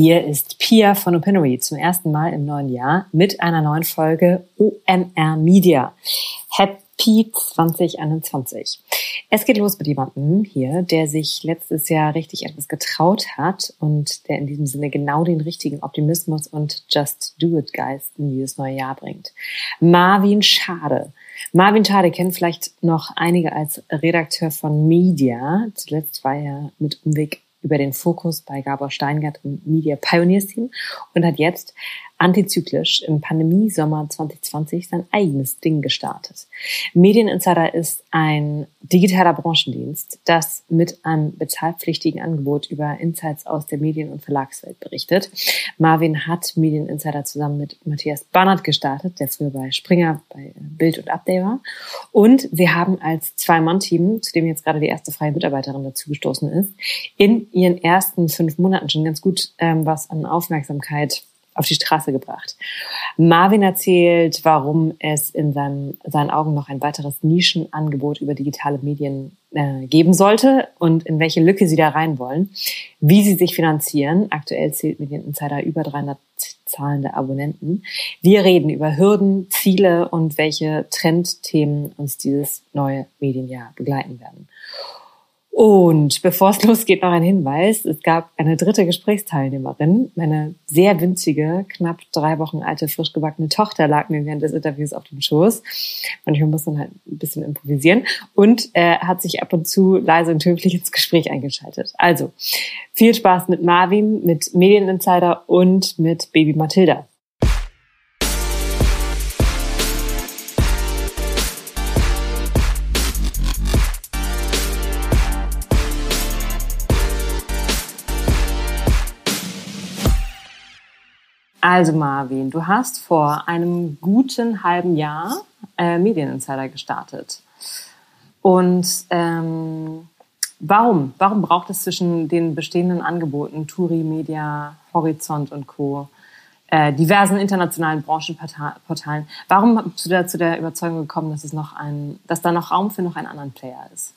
Hier ist Pia von Opinory zum ersten Mal im neuen Jahr mit einer neuen Folge OMR Media. Happy 2021. Es geht los mit jemandem hier, der sich letztes Jahr richtig etwas getraut hat und der in diesem Sinne genau den richtigen Optimismus und Just Do It Geist in dieses neue Jahr bringt. Marvin Schade. Marvin Schade kennt vielleicht noch einige als Redakteur von Media. Zuletzt war er mit Umweg über den Fokus bei Gabor Steingart im Media Pioneers Team und hat jetzt antizyklisch im Pandemie-Sommer 2020 sein eigenes Ding gestartet. Medieninsider ist ein digitaler Branchendienst, das mit einem bezahlpflichtigen Angebot über Insights aus der Medien- und Verlagswelt berichtet. Marvin hat Medieninsider zusammen mit Matthias Barnard gestartet, der früher bei Springer, bei Bild und Update war. Und sie haben als Zwei-Mann-Team, zu dem jetzt gerade die erste freie Mitarbeiterin dazugestoßen ist, in ihren ersten fünf Monaten schon ganz gut ähm, was an Aufmerksamkeit auf die Straße gebracht. Marvin erzählt, warum es in seinem, seinen Augen noch ein weiteres Nischenangebot über digitale Medien äh, geben sollte und in welche Lücke sie da rein wollen, wie sie sich finanzieren. Aktuell zählt Medieninsider über 300 zahlende Abonnenten. Wir reden über Hürden, Ziele und welche Trendthemen uns dieses neue Medienjahr begleiten werden. Und bevor es losgeht, noch ein Hinweis. Es gab eine dritte Gesprächsteilnehmerin. Meine sehr winzige, knapp drei Wochen alte, frisch gebackene Tochter lag mir während des Interviews auf dem Schoß. Manchmal muss man halt ein bisschen improvisieren. Und er hat sich ab und zu leise und höflich ins Gespräch eingeschaltet. Also, viel Spaß mit Marvin, mit Medieninsider und mit Baby Mathilda. Also Marvin, du hast vor einem guten halben Jahr äh, Medieninsider gestartet. Und ähm, warum? Warum braucht es zwischen den bestehenden Angeboten Turi, Media, Horizont und Co. Äh, diversen internationalen Branchenportalen? Warum bist du da zu der Überzeugung gekommen, dass es noch ein, dass da noch Raum für noch einen anderen Player ist?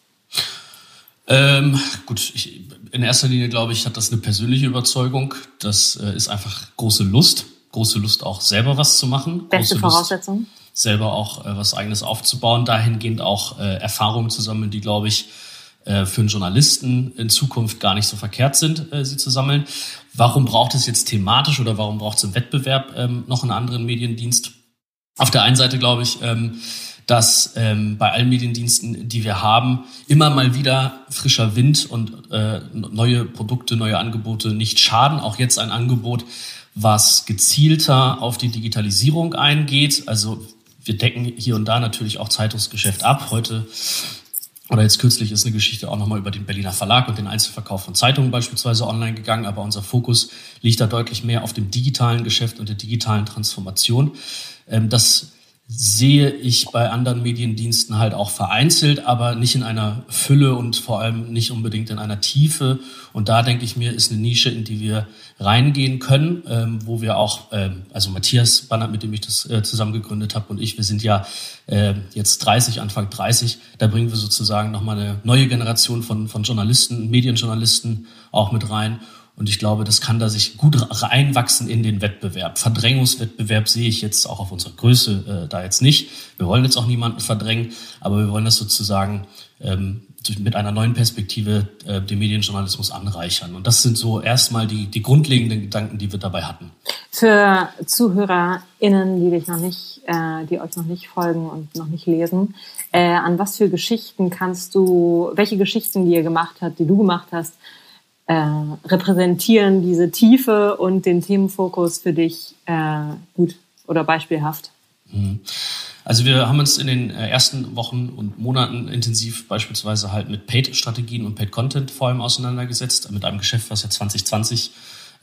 Ähm, gut, ich, in erster Linie glaube ich, hat das eine persönliche Überzeugung. Das äh, ist einfach große Lust, große Lust auch selber was zu machen. Beste Voraussetzung. Lust, selber auch äh, was eigenes aufzubauen, dahingehend auch äh, Erfahrungen zu sammeln, die glaube ich äh, für einen Journalisten in Zukunft gar nicht so verkehrt sind, äh, sie zu sammeln. Warum braucht es jetzt thematisch oder warum braucht es im Wettbewerb ähm, noch einen anderen Mediendienst? Auf der einen Seite glaube ich, ähm, dass ähm, bei allen Mediendiensten, die wir haben, immer mal wieder frischer Wind und äh, neue Produkte, neue Angebote nicht schaden. Auch jetzt ein Angebot, was gezielter auf die Digitalisierung eingeht. Also wir decken hier und da natürlich auch Zeitungsgeschäft ab. Heute oder jetzt kürzlich ist eine Geschichte auch nochmal über den Berliner Verlag und den Einzelverkauf von Zeitungen beispielsweise online gegangen, aber unser Fokus liegt da deutlich mehr auf dem digitalen Geschäft und der digitalen Transformation. Ähm, das sehe ich bei anderen Mediendiensten halt auch vereinzelt, aber nicht in einer Fülle und vor allem nicht unbedingt in einer Tiefe. Und da denke ich mir, ist eine Nische, in die wir reingehen können, ähm, wo wir auch, ähm, also Matthias Bannert, mit dem ich das äh, zusammen gegründet habe, und ich, wir sind ja äh, jetzt 30, Anfang 30, da bringen wir sozusagen nochmal eine neue Generation von, von Journalisten, Medienjournalisten auch mit rein. Und ich glaube, das kann da sich gut reinwachsen in den Wettbewerb. Verdrängungswettbewerb sehe ich jetzt auch auf unserer Größe äh, da jetzt nicht. Wir wollen jetzt auch niemanden verdrängen, aber wir wollen das sozusagen ähm, mit einer neuen Perspektive äh, den Medienjournalismus anreichern. Und das sind so erstmal die, die grundlegenden Gedanken, die wir dabei hatten. Für ZuhörerInnen, die dich noch nicht, äh, die euch noch nicht folgen und noch nicht lesen, äh, an was für Geschichten kannst du, welche Geschichten, die ihr gemacht habt, die du gemacht hast, äh, repräsentieren diese Tiefe und den Themenfokus für dich äh, gut oder beispielhaft? Mhm. Also wir haben uns in den äh, ersten Wochen und Monaten intensiv beispielsweise halt mit Paid-Strategien und Paid-Content vor allem auseinandergesetzt, mit einem Geschäft, was ja 2020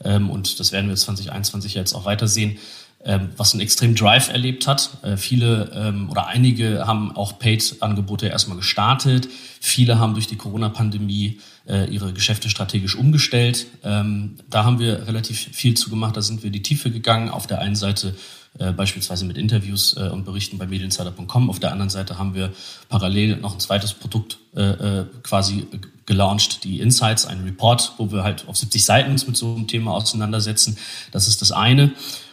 ähm, und das werden wir 2021 jetzt auch weitersehen, ähm, was einen extrem Drive erlebt hat. Äh, viele ähm, oder einige haben auch Paid-Angebote erstmal gestartet. Viele haben durch die Corona-Pandemie ihre Geschäfte strategisch umgestellt. Ähm, da haben wir relativ viel zu gemacht. Da sind wir in die Tiefe gegangen. Auf der einen Seite äh, beispielsweise mit Interviews äh, und Berichten bei Medieninsider.com. Auf der anderen Seite haben wir parallel noch ein zweites Produkt äh, äh quasi gelauncht, die Insights, ein Report, wo wir halt auf 70 Seiten uns mit so einem Thema auseinandersetzen. Das ist das eine.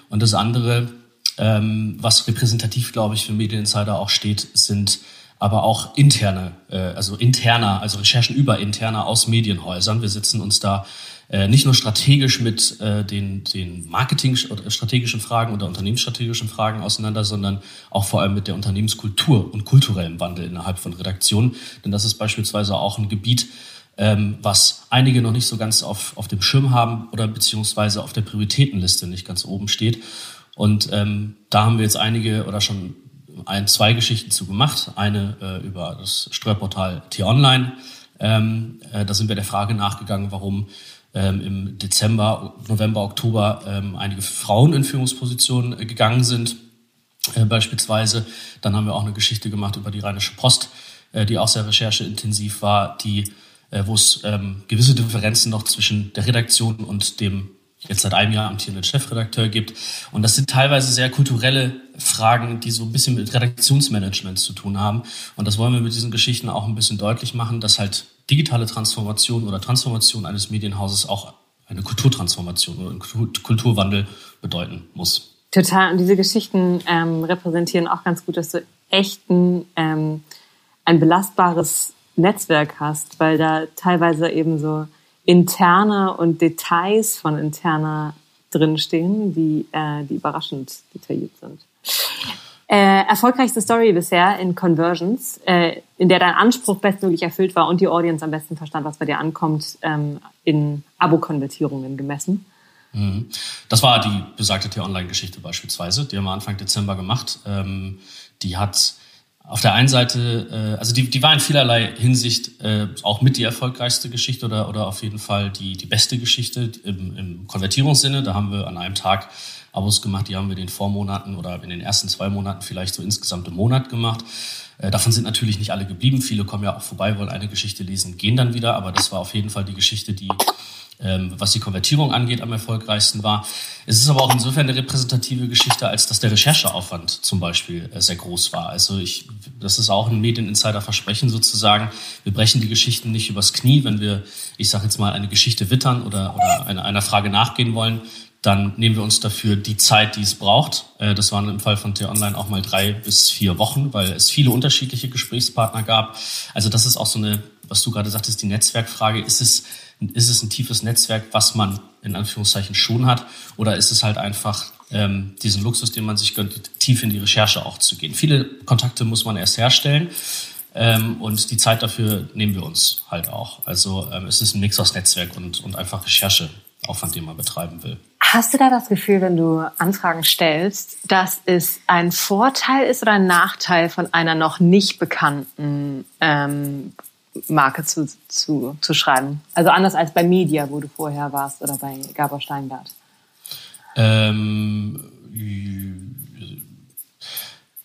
Und das andere, ähm, was repräsentativ, glaube ich, für Medieninsider auch steht, sind aber auch interne, äh, also interner, also Recherchen über interner aus Medienhäusern. Wir setzen uns da äh, nicht nur strategisch mit äh, den, den Marketing-strategischen Fragen oder unternehmensstrategischen Fragen auseinander, sondern auch vor allem mit der Unternehmenskultur und kulturellem Wandel innerhalb von Redaktionen. Denn das ist beispielsweise auch ein Gebiet, ähm, was einige noch nicht so ganz auf, auf dem Schirm haben oder beziehungsweise auf der Prioritätenliste nicht ganz oben steht. Und ähm, da haben wir jetzt einige oder schon ein, zwei Geschichten zu gemacht. Eine äh, über das Steuerportal T-Online. Ähm, äh, da sind wir der Frage nachgegangen, warum ähm, im Dezember, November, Oktober ähm, einige Frauen in Führungspositionen äh, gegangen sind. Äh, beispielsweise. Dann haben wir auch eine Geschichte gemacht über die Rheinische Post, äh, die auch sehr rechercheintensiv war, die äh, wo es ähm, gewisse Differenzen noch zwischen der Redaktion und dem jetzt seit einem Jahr amtierenden Chefredakteur gibt. Und das sind teilweise sehr kulturelle Fragen, die so ein bisschen mit Redaktionsmanagement zu tun haben. Und das wollen wir mit diesen Geschichten auch ein bisschen deutlich machen, dass halt digitale Transformation oder Transformation eines Medienhauses auch eine Kulturtransformation oder einen Kulturwandel bedeuten muss. Total. Und diese Geschichten ähm, repräsentieren auch ganz gut, dass du echten, ähm, ein belastbares Netzwerk hast, weil da teilweise eben so interne und Details von interner drinstehen, die, äh, die überraschend detailliert sind. Äh, erfolgreichste Story bisher in Conversions, äh, in der dein Anspruch bestmöglich erfüllt war und die Audience am besten verstand, was bei dir ankommt, ähm, in Abo-Konvertierungen gemessen. Mhm. Das war die besagte T-Online-Geschichte beispielsweise. Die haben wir Anfang Dezember gemacht. Ähm, die hat auf der einen Seite, äh, also die, die war in vielerlei Hinsicht äh, auch mit die erfolgreichste Geschichte oder, oder auf jeden Fall die, die beste Geschichte im, im Konvertierungssinne. Da haben wir an einem Tag Abos gemacht, die haben wir in den Vormonaten oder in den ersten zwei Monaten vielleicht so insgesamt im Monat gemacht. Äh, davon sind natürlich nicht alle geblieben. Viele kommen ja auch vorbei, wollen eine Geschichte lesen, gehen dann wieder. Aber das war auf jeden Fall die Geschichte, die was die Konvertierung angeht, am erfolgreichsten war. Es ist aber auch insofern eine repräsentative Geschichte, als dass der Rechercheaufwand zum Beispiel äh, sehr groß war. Also ich, das ist auch ein Medieninsider-Versprechen sozusagen. Wir brechen die Geschichten nicht übers Knie, wenn wir, ich sage jetzt mal, eine Geschichte wittern oder, oder einer, einer Frage nachgehen wollen, dann nehmen wir uns dafür die Zeit, die es braucht. Äh, das waren im Fall von T-Online auch mal drei bis vier Wochen, weil es viele unterschiedliche Gesprächspartner gab. Also das ist auch so eine, was du gerade sagtest, die Netzwerkfrage. Ist es ist es ein tiefes Netzwerk, was man in Anführungszeichen schon hat, oder ist es halt einfach ähm, diesen Luxus, den man sich gönnt, tief in die Recherche auch zu gehen? Viele Kontakte muss man erst herstellen. Ähm, und die Zeit dafür nehmen wir uns halt auch. Also ähm, es ist ein Mix aus Netzwerk und, und einfach Rechercheaufwand, den man betreiben will. Hast du da das Gefühl, wenn du Anfragen stellst, dass es ein Vorteil ist oder ein Nachteil von einer noch nicht bekannten ähm, Marke zu, zu, zu schreiben. Also anders als bei Media, wo du vorher warst oder bei Gabor Steingart. Ähm,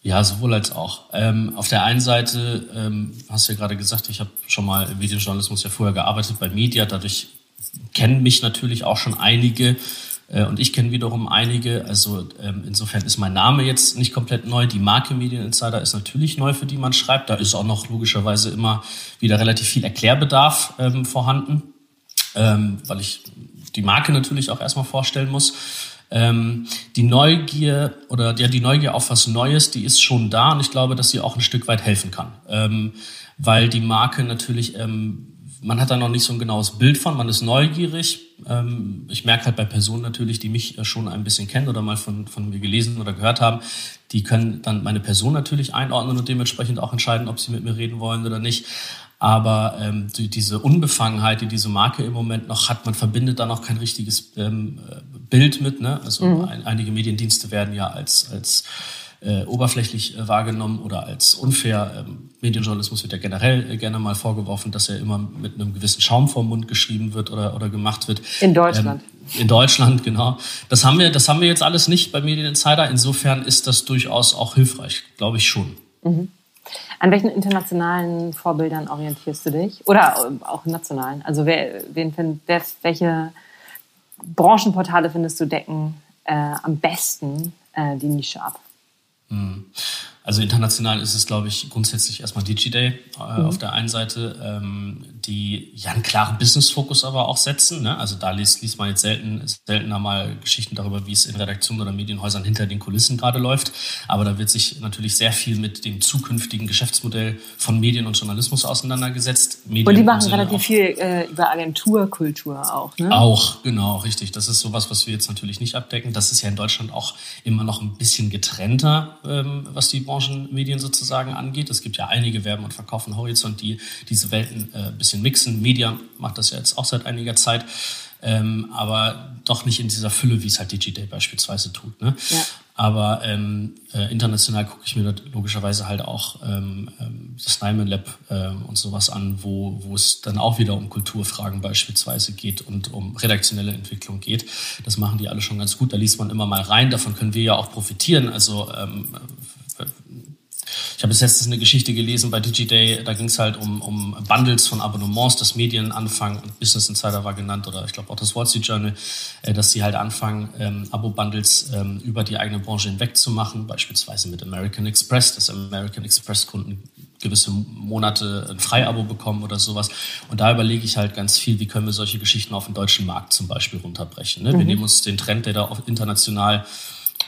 ja, sowohl als auch. Ähm, auf der einen Seite ähm, hast du ja gerade gesagt, ich habe schon mal im Videojournalismus ja vorher gearbeitet bei Media, dadurch kennen mich natürlich auch schon einige und ich kenne wiederum einige. Also ähm, insofern ist mein Name jetzt nicht komplett neu. Die Marke Medieninsider ist natürlich neu, für die man schreibt. Da ist auch noch logischerweise immer wieder relativ viel Erklärbedarf ähm, vorhanden, ähm, weil ich die Marke natürlich auch erstmal vorstellen muss. Ähm, die Neugier oder ja, die Neugier auf was Neues, die ist schon da und ich glaube, dass sie auch ein Stück weit helfen kann. Ähm, weil die Marke natürlich ähm, man hat da noch nicht so ein genaues Bild von, man ist neugierig. Ähm, ich merke halt bei Personen natürlich, die mich äh, schon ein bisschen kennen oder mal von, von mir gelesen oder gehört haben, die können dann meine Person natürlich einordnen und dementsprechend auch entscheiden, ob sie mit mir reden wollen oder nicht. Aber ähm, die, diese Unbefangenheit, die diese Marke im Moment noch hat, man verbindet da noch kein richtiges ähm, Bild mit. Ne? Also mhm. ein, einige Mediendienste werden ja als, als äh, oberflächlich äh, wahrgenommen oder als unfair. Ähm, Medienjournalismus wird ja generell äh, gerne mal vorgeworfen, dass er immer mit einem gewissen Schaum vorm Mund geschrieben wird oder, oder gemacht wird. In Deutschland. Ähm, in Deutschland, genau. Das haben wir, das haben wir jetzt alles nicht bei Medieninsider. Insofern ist das durchaus auch hilfreich, glaube ich schon. Mhm. An welchen internationalen Vorbildern orientierst du dich? Oder äh, auch nationalen? Also wer, wen find, wer, welche Branchenportale findest du decken äh, am besten äh, die Nische ab? 嗯。Also international ist es, glaube ich, grundsätzlich erstmal DigiDay äh, mhm. auf der einen Seite, ähm, die ja einen klaren Business-Fokus aber auch setzen. Ne? Also da liest, liest man jetzt selten, seltener mal Geschichten darüber, wie es in Redaktionen oder Medienhäusern hinter den Kulissen gerade läuft. Aber da wird sich natürlich sehr viel mit dem zukünftigen Geschäftsmodell von Medien und Journalismus auseinandergesetzt. Medien und die machen relativ auch, viel äh, über Agenturkultur auch. Ne? Auch, genau, richtig. Das ist sowas, was wir jetzt natürlich nicht abdecken. Das ist ja in Deutschland auch immer noch ein bisschen getrennter, ähm, was die Branchenmedien sozusagen angeht. Es gibt ja einige Werben und Verkaufen Horizont, die diese Welten äh, ein bisschen mixen. Media macht das ja jetzt auch seit einiger Zeit. Ähm, aber doch nicht in dieser Fülle, wie es halt Digiday beispielsweise tut. Ne? Ja. Aber ähm, äh, international gucke ich mir logischerweise halt auch ähm, ähm, das Nyman Lab ähm, und sowas an, wo, wo es dann auch wieder um Kulturfragen beispielsweise geht und um redaktionelle Entwicklung geht. Das machen die alle schon ganz gut. Da liest man immer mal rein. Davon können wir ja auch profitieren. Also ähm, ich habe jetzt letztens eine Geschichte gelesen bei DigiDay, da ging es halt um, um Bundles von Abonnements, das Medien anfangen, und Business Insider war genannt oder ich glaube auch das Wall Street Journal, äh, dass sie halt anfangen, ähm, Abo-Bundles ähm, über die eigene Branche hinweg zu machen, beispielsweise mit American Express, dass American Express-Kunden gewisse Monate ein Freiabo bekommen oder sowas. Und da überlege ich halt ganz viel, wie können wir solche Geschichten auf den deutschen Markt zum Beispiel runterbrechen. Ne? Mhm. Wir nehmen uns den Trend, der da international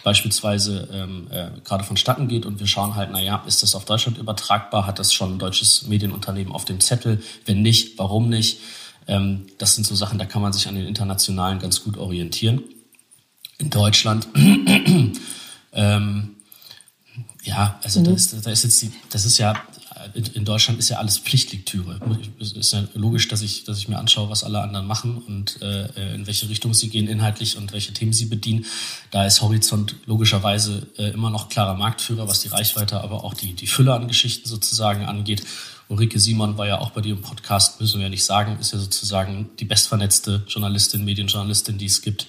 beispielsweise ähm, äh, gerade vonstatten geht und wir schauen halt, naja, ist das auf Deutschland übertragbar? Hat das schon ein deutsches Medienunternehmen auf dem Zettel? Wenn nicht, warum nicht? Ähm, das sind so Sachen, da kann man sich an den internationalen ganz gut orientieren. In Deutschland, ähm, ja, also mhm. das, das ist jetzt die, das ist ja in Deutschland ist ja alles Pflichtlektüre. Es ist ja logisch, dass ich, dass ich mir anschaue, was alle anderen machen und äh, in welche Richtung sie gehen inhaltlich und welche Themen sie bedienen. Da ist Horizont logischerweise äh, immer noch klarer Marktführer, was die Reichweite, aber auch die, die Fülle an Geschichten sozusagen angeht. Ulrike Simon war ja auch bei dir im Podcast, müssen wir ja nicht sagen, ist ja sozusagen die bestvernetzte Journalistin, Medienjournalistin, die es gibt.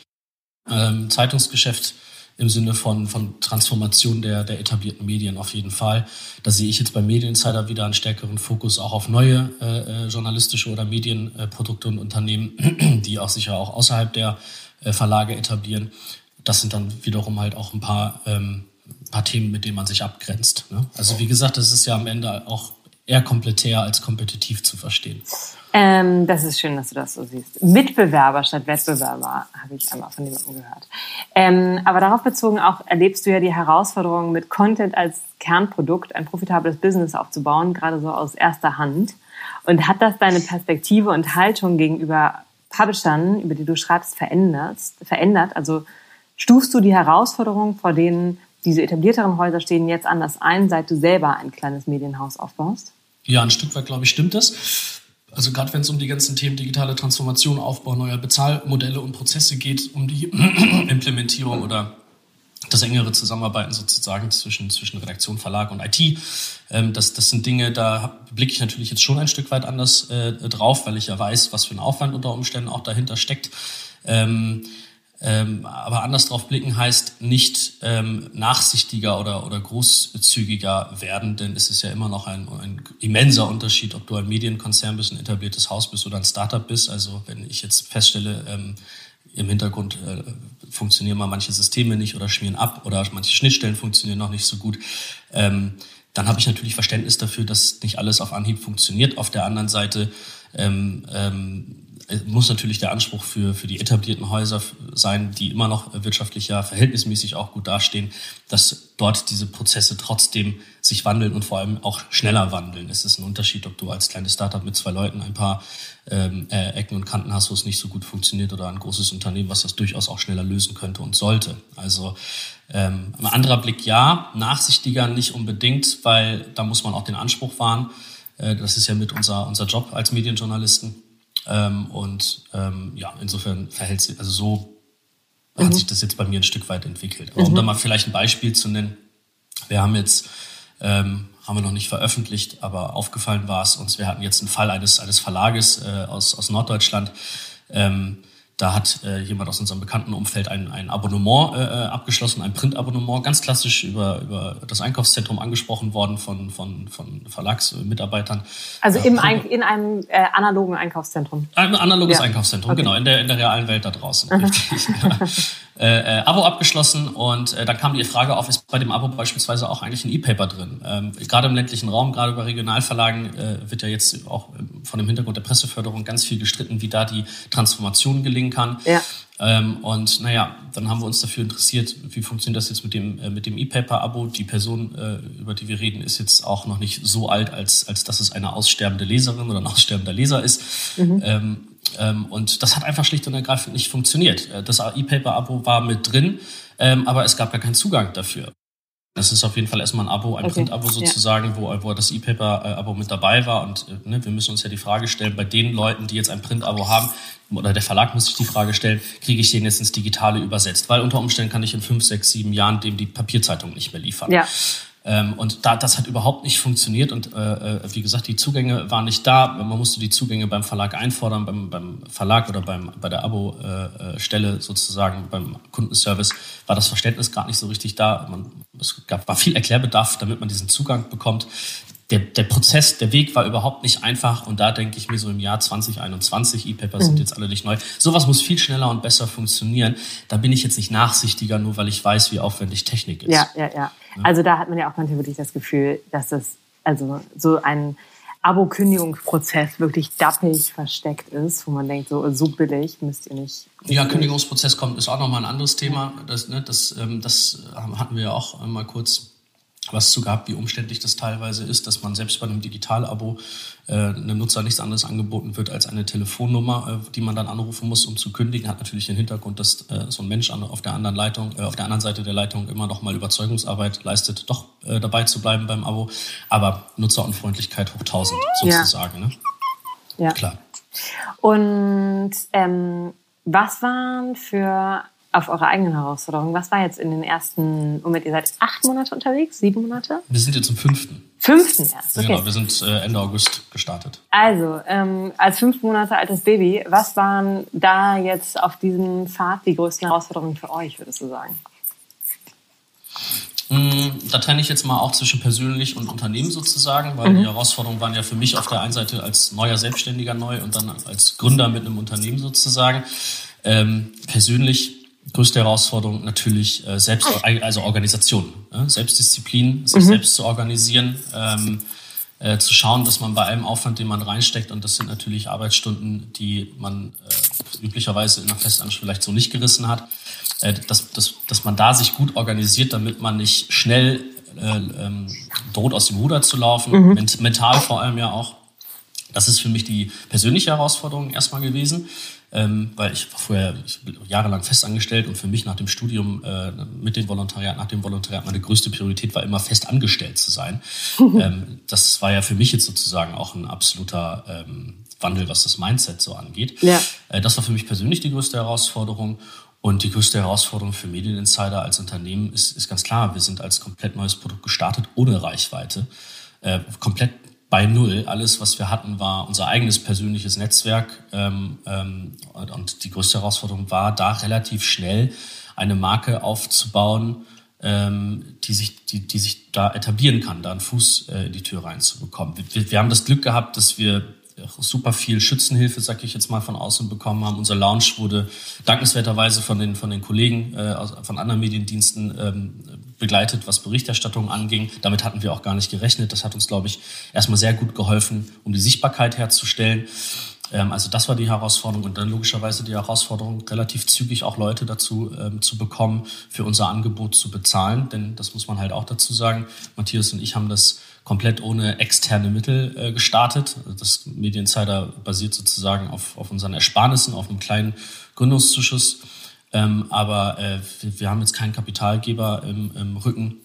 Ähm, Zeitungsgeschäft im Sinne von, von Transformation der, der etablierten Medien auf jeden Fall. Da sehe ich jetzt bei Medieninsider wieder einen stärkeren Fokus auch auf neue äh, äh journalistische oder Medienprodukte und Unternehmen, die auch sicher auch außerhalb der äh, Verlage etablieren. Das sind dann wiederum halt auch ein paar, ähm, paar Themen, mit denen man sich abgrenzt. Ne? Also wie gesagt, das ist ja am Ende auch eher kompletär als kompetitiv zu verstehen. Ähm, das ist schön, dass du das so siehst. Mitbewerber statt Wettbewerber habe ich einmal von jemandem gehört. Ähm, aber darauf bezogen auch erlebst du ja die Herausforderung, mit Content als Kernprodukt ein profitables Business aufzubauen, gerade so aus erster Hand. Und hat das deine Perspektive und Haltung gegenüber Publishern, über die du schreibst, verändert? verändert? Also stufst du die Herausforderungen, vor denen diese etablierteren Häuser stehen, jetzt anders ein, seit du selber ein kleines Medienhaus aufbaust? Ja, ein Stück weit, glaube ich, stimmt das. Also gerade wenn es um die ganzen Themen digitale Transformation, Aufbau neuer Bezahlmodelle und Prozesse geht, um die Implementierung oder das engere Zusammenarbeiten sozusagen zwischen, zwischen Redaktion, Verlag und IT. Ähm, das, das sind Dinge, da blicke ich natürlich jetzt schon ein Stück weit anders äh, drauf, weil ich ja weiß, was für ein Aufwand unter Umständen auch dahinter steckt. Ähm, ähm, aber anders drauf blicken heißt nicht ähm, nachsichtiger oder, oder großzügiger werden, denn es ist ja immer noch ein, ein immenser Unterschied, ob du ein Medienkonzern bist, ein etabliertes Haus bist oder ein Startup bist. Also wenn ich jetzt feststelle, ähm, im Hintergrund äh, funktionieren mal manche Systeme nicht oder schmieren ab oder manche Schnittstellen funktionieren noch nicht so gut, ähm, dann habe ich natürlich Verständnis dafür, dass nicht alles auf Anhieb funktioniert. Auf der anderen Seite ähm, ähm, muss natürlich der Anspruch für, für die etablierten Häuser sein, die immer noch wirtschaftlich ja verhältnismäßig auch gut dastehen, dass dort diese Prozesse trotzdem sich wandeln und vor allem auch schneller wandeln. Es ist ein Unterschied, ob du als kleines Startup mit zwei Leuten ein paar ähm, äh, Ecken und Kanten hast, wo es nicht so gut funktioniert oder ein großes Unternehmen, was das durchaus auch schneller lösen könnte und sollte. Also ähm, ein anderer Blick ja, nachsichtiger nicht unbedingt, weil da muss man auch den Anspruch wahren. Äh, das ist ja mit unser, unser Job als Medienjournalisten ähm, und ähm, ja, insofern verhält sich, also so mhm. hat sich das jetzt bei mir ein Stück weit entwickelt. Aber mhm. um da mal vielleicht ein Beispiel zu nennen, Wir haben jetzt, ähm, haben wir noch nicht veröffentlicht, aber aufgefallen war es uns, wir hatten jetzt einen Fall eines, eines Verlages äh, aus, aus Norddeutschland, ähm, da hat äh, jemand aus unserem bekannten Umfeld ein, ein Abonnement äh, äh, abgeschlossen, ein Printabonnement, ganz klassisch über, über das Einkaufszentrum angesprochen worden von, von, von Verlagsmitarbeitern. Also im Ein in einem äh, analogen Einkaufszentrum. Ein analoges ja. Einkaufszentrum, okay. genau, in der, in der realen Welt da draußen. Richtig, ja. äh, äh, Abo abgeschlossen und äh, dann kam die Frage auf, ist bei dem Abo beispielsweise auch eigentlich ein E-Paper drin? Ähm, gerade im ländlichen Raum, gerade bei Regionalverlagen äh, wird ja jetzt auch von dem Hintergrund der Presseförderung ganz viel gestritten, wie da die Transformation gelingen kann. Ja. Ähm, und naja, dann haben wir uns dafür interessiert, wie funktioniert das jetzt mit dem äh, mit dem E-Paper-Abo. Die Person, äh, über die wir reden, ist jetzt auch noch nicht so alt, als als dass es eine aussterbende Leserin oder ein aussterbender Leser ist. Mhm. Ähm, ähm, und das hat einfach schlicht und ergreifend nicht funktioniert. Äh, das E-Paper-Abo war mit drin, ähm, aber es gab gar keinen Zugang dafür. Das ist auf jeden Fall erstmal ein Abo, ein okay. Print-Abo sozusagen, ja. wo, wo das E-Paper-Abo mit dabei war. Und äh, ne, wir müssen uns ja die Frage stellen, bei den Leuten, die jetzt ein Print-Abo haben, oder der Verlag muss sich die Frage stellen, kriege ich den jetzt ins Digitale übersetzt? Weil unter Umständen kann ich in fünf, sechs, sieben Jahren dem die Papierzeitung nicht mehr liefern. Ja. Ähm, und da, das hat überhaupt nicht funktioniert und äh, äh, wie gesagt, die Zugänge waren nicht da. Man musste die Zugänge beim Verlag einfordern, beim, beim Verlag oder beim, bei der Abo-Stelle äh, sozusagen, beim Kundenservice war das Verständnis gerade nicht so richtig da. Man, es gab, war viel Erklärbedarf, damit man diesen Zugang bekommt der, der Prozess, der Weg war überhaupt nicht einfach und da denke ich mir so im Jahr 2021, E-Paper sind mhm. jetzt alle nicht neu, sowas muss viel schneller und besser funktionieren. Da bin ich jetzt nicht nachsichtiger, nur weil ich weiß, wie aufwendig Technik ist. Ja, ja, ja. Also da hat man ja auch manchmal wirklich das Gefühl, dass das also so ein Abo-Kündigungsprozess wirklich dappig versteckt ist, wo man denkt, so, so billig müsst ihr nicht. Ja, Kündigungsprozess kommt, ist auch nochmal ein anderes Thema. Das, ne, das, ähm, das hatten wir ja auch mal kurz was zu gab, wie umständlich das teilweise ist, dass man selbst bei einem Digital-Abo äh, einem Nutzer nichts anderes angeboten wird als eine Telefonnummer, äh, die man dann anrufen muss, um zu kündigen. Hat natürlich den Hintergrund, dass äh, so ein Mensch an, auf der anderen Leitung, äh, auf der anderen Seite der Leitung immer noch mal Überzeugungsarbeit leistet, doch äh, dabei zu bleiben beim Abo. Aber Nutzerunfreundlichkeit hoch 1000 sozusagen. Ja. Ne? ja. Klar. Und ähm, was waren für auf eure eigenen Herausforderungen. Was war jetzt in den ersten, Moment, ihr seid acht Monate unterwegs, sieben Monate? Wir sind jetzt im fünften. Fünften erst, okay. Genau, wir sind äh, Ende August gestartet. Also, ähm, als fünf Monate altes Baby, was waren da jetzt auf diesem Pfad die größten Herausforderungen für euch, würdest du sagen? Mm, da trenne ich jetzt mal auch zwischen persönlich und Unternehmen sozusagen, weil mhm. die Herausforderungen waren ja für mich auf der einen Seite als neuer Selbstständiger neu und dann als Gründer mit einem Unternehmen sozusagen. Ähm, persönlich größte Herausforderung natürlich äh, selbst, also Organisation, äh, Selbstdisziplin, sich mhm. selbst zu organisieren, ähm, äh, zu schauen, dass man bei allem Aufwand, den man reinsteckt, und das sind natürlich Arbeitsstunden, die man äh, üblicherweise in einer Festanstellung vielleicht so nicht gerissen hat, äh, dass, dass, dass man da sich gut organisiert, damit man nicht schnell äh, ähm, droht, aus dem Ruder zu laufen, mhm. mental vor allem ja auch. Das ist für mich die persönliche Herausforderung erstmal gewesen ähm, weil ich war vorher ich jahrelang festangestellt und für mich nach dem Studium äh, mit dem Volontariat, nach dem Volontariat, meine größte Priorität war immer fest angestellt zu sein. ähm, das war ja für mich jetzt sozusagen auch ein absoluter ähm, Wandel, was das Mindset so angeht. Ja. Äh, das war für mich persönlich die größte Herausforderung. Und die größte Herausforderung für Medieninsider als Unternehmen ist, ist ganz klar, wir sind als komplett neues Produkt gestartet, ohne Reichweite. Äh, komplett bei Null. Alles, was wir hatten, war unser eigenes persönliches Netzwerk. Ähm, ähm, und die größte Herausforderung war, da relativ schnell eine Marke aufzubauen, ähm, die, sich, die, die sich da etablieren kann, da einen Fuß äh, in die Tür reinzubekommen. Wir, wir haben das Glück gehabt, dass wir super viel Schützenhilfe, sag ich jetzt mal, von außen bekommen haben. Unser Lounge wurde dankenswerterweise von den, von den Kollegen äh, von anderen Mediendiensten ähm, begleitet, was Berichterstattung anging. Damit hatten wir auch gar nicht gerechnet. Das hat uns, glaube ich, erstmal sehr gut geholfen, um die Sichtbarkeit herzustellen. Ähm, also das war die Herausforderung und dann logischerweise die Herausforderung, relativ zügig auch Leute dazu ähm, zu bekommen, für unser Angebot zu bezahlen. Denn das muss man halt auch dazu sagen. Matthias und ich haben das komplett ohne externe Mittel äh, gestartet. Das Medieninsider basiert sozusagen auf, auf unseren Ersparnissen, auf einem kleinen Gründungszuschuss. Ähm, aber äh, wir, haben jetzt keinen Kapitalgeber im, im Rücken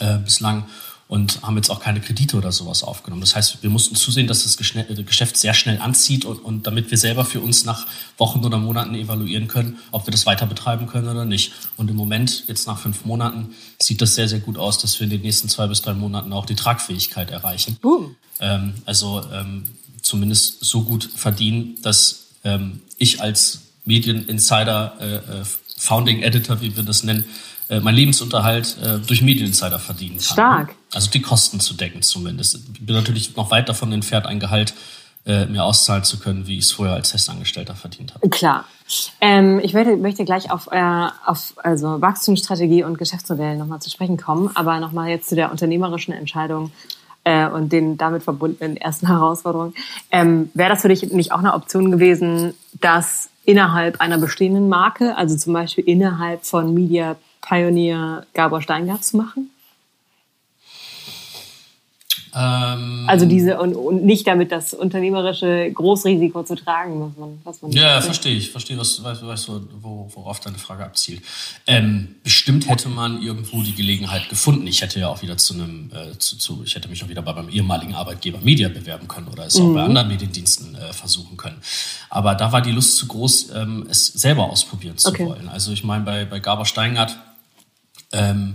äh, bislang. und haben jetzt auch keine Kredite oder sowas aufgenommen. Das heißt, wir mussten zusehen, dass das Geschäft sehr schnell anzieht und, und damit wir selber für uns nach Wochen oder Monaten evaluieren können, ob wir das weiter betreiben können oder nicht. Und im Moment, jetzt nach fünf Monaten, sieht das sehr, sehr gut aus, dass wir in den nächsten zwei bis drei Monaten auch die Tragfähigkeit erreichen. Uh. Ähm, also ähm, zumindest so gut verdienen, dass ähm, ich als Medieninsider, äh, äh, Founding Editor, wie wir das nennen, äh, mein Lebensunterhalt äh, durch Medieninsider verdienen kann. Stark. Also die Kosten zu decken zumindest. Ich bin natürlich noch weit davon entfernt, ein Gehalt äh, mir auszahlen zu können, wie ich es vorher als Festangestellter verdient habe. Klar. Ähm, ich möchte, möchte gleich auf, äh, auf also Wachstumsstrategie und Geschäftsmodell nochmal zu sprechen kommen, aber nochmal jetzt zu der unternehmerischen Entscheidung äh, und den damit verbundenen ersten Herausforderungen. Ähm, Wäre das für dich nicht auch eine Option gewesen, dass innerhalb einer bestehenden Marke, also zum Beispiel innerhalb von Media Pioneer Gabor Steingart zu machen? Ähm, also diese und, und nicht damit das unternehmerische Großrisiko zu tragen, was man, was man Ja, verstehe ich, verstehe, was weißt, weißt du, worauf deine Frage abzielt. Ähm, bestimmt hätte man irgendwo die Gelegenheit gefunden. Ich hätte ja auch wieder zu einem, äh, zu, zu, ich hätte mich auch wieder bei meinem ehemaligen Arbeitgeber Media bewerben können oder es mhm. auch bei anderen Mediendiensten äh, versuchen können. Aber da war die Lust zu groß, ähm, es selber ausprobieren zu okay. wollen. Also ich meine, bei, bei Gabor Steingart ähm,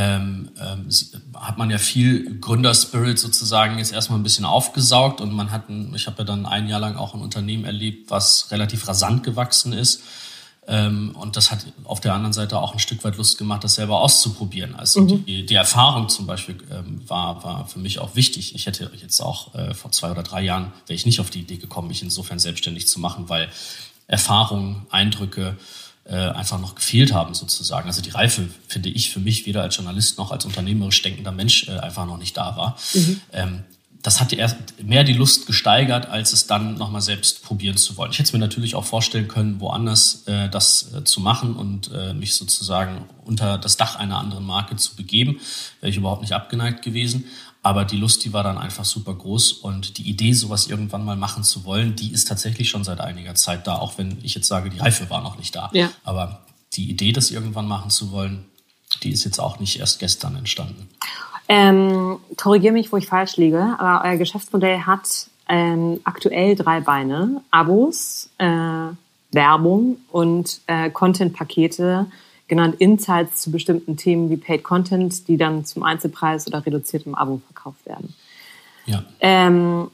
ähm, ähm, hat man ja viel Gründerspirit sozusagen jetzt erstmal ein bisschen aufgesaugt und man hat, ein, ich habe ja dann ein Jahr lang auch ein Unternehmen erlebt, was relativ rasant gewachsen ist. Ähm, und das hat auf der anderen Seite auch ein Stück weit Lust gemacht, das selber auszuprobieren. Also mhm. die, die, Erfahrung zum Beispiel ähm, war, war für mich auch wichtig. Ich hätte jetzt auch äh, vor zwei oder drei Jahren, wäre ich nicht auf die Idee gekommen, mich insofern selbstständig zu machen, weil Erfahrungen, Eindrücke, äh, einfach noch gefehlt haben sozusagen. Also die Reife, finde ich, für mich weder als Journalist noch als unternehmerisch denkender Mensch äh, einfach noch nicht da war. Mhm. Ähm, das hat erst mehr die Lust gesteigert, als es dann nochmal selbst probieren zu wollen. Ich hätte es mir natürlich auch vorstellen können, woanders äh, das äh, zu machen und äh, mich sozusagen unter das Dach einer anderen Marke zu begeben. Wäre ich überhaupt nicht abgeneigt gewesen. Aber die Lust, die war dann einfach super groß und die Idee, sowas irgendwann mal machen zu wollen, die ist tatsächlich schon seit einiger Zeit da, auch wenn ich jetzt sage, die Reife war noch nicht da. Ja. Aber die Idee, das irgendwann machen zu wollen, die ist jetzt auch nicht erst gestern entstanden. Ähm, Korrigiere mich, wo ich falsch liege, aber euer Geschäftsmodell hat ähm, aktuell drei Beine. Abos, äh, Werbung und äh, Content-Pakete, genannt Insights zu bestimmten Themen wie Paid Content, die dann zum Einzelpreis oder reduziertem Abo verkauft werden. Ja. Ähm,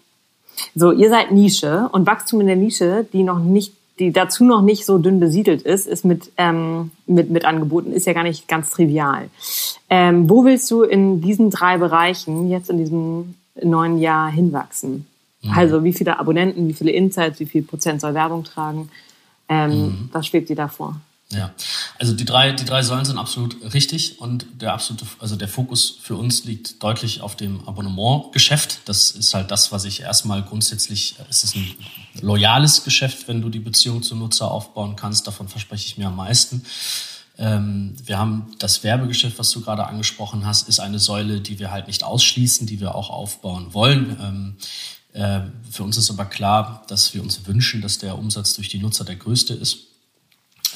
so, ihr seid Nische und Wachstum in der Nische, die noch nicht die dazu noch nicht so dünn besiedelt ist, ist mit, ähm, mit, mit Angeboten, ist ja gar nicht ganz trivial. Ähm, wo willst du in diesen drei Bereichen jetzt in diesem neuen Jahr hinwachsen? Mhm. Also wie viele Abonnenten, wie viele Insights, wie viel Prozent soll Werbung tragen? Ähm, mhm. Was schwebt dir da vor? Ja, also die drei, die drei Säulen sind absolut richtig und der absolute, also der Fokus für uns liegt deutlich auf dem Abonnementgeschäft. Das ist halt das, was ich erstmal grundsätzlich, es ist ein loyales Geschäft, wenn du die Beziehung zum Nutzer aufbauen kannst. Davon verspreche ich mir am meisten. Ähm, wir haben das Werbegeschäft, was du gerade angesprochen hast, ist eine Säule, die wir halt nicht ausschließen, die wir auch aufbauen wollen. Ähm, äh, für uns ist aber klar, dass wir uns wünschen, dass der Umsatz durch die Nutzer der größte ist.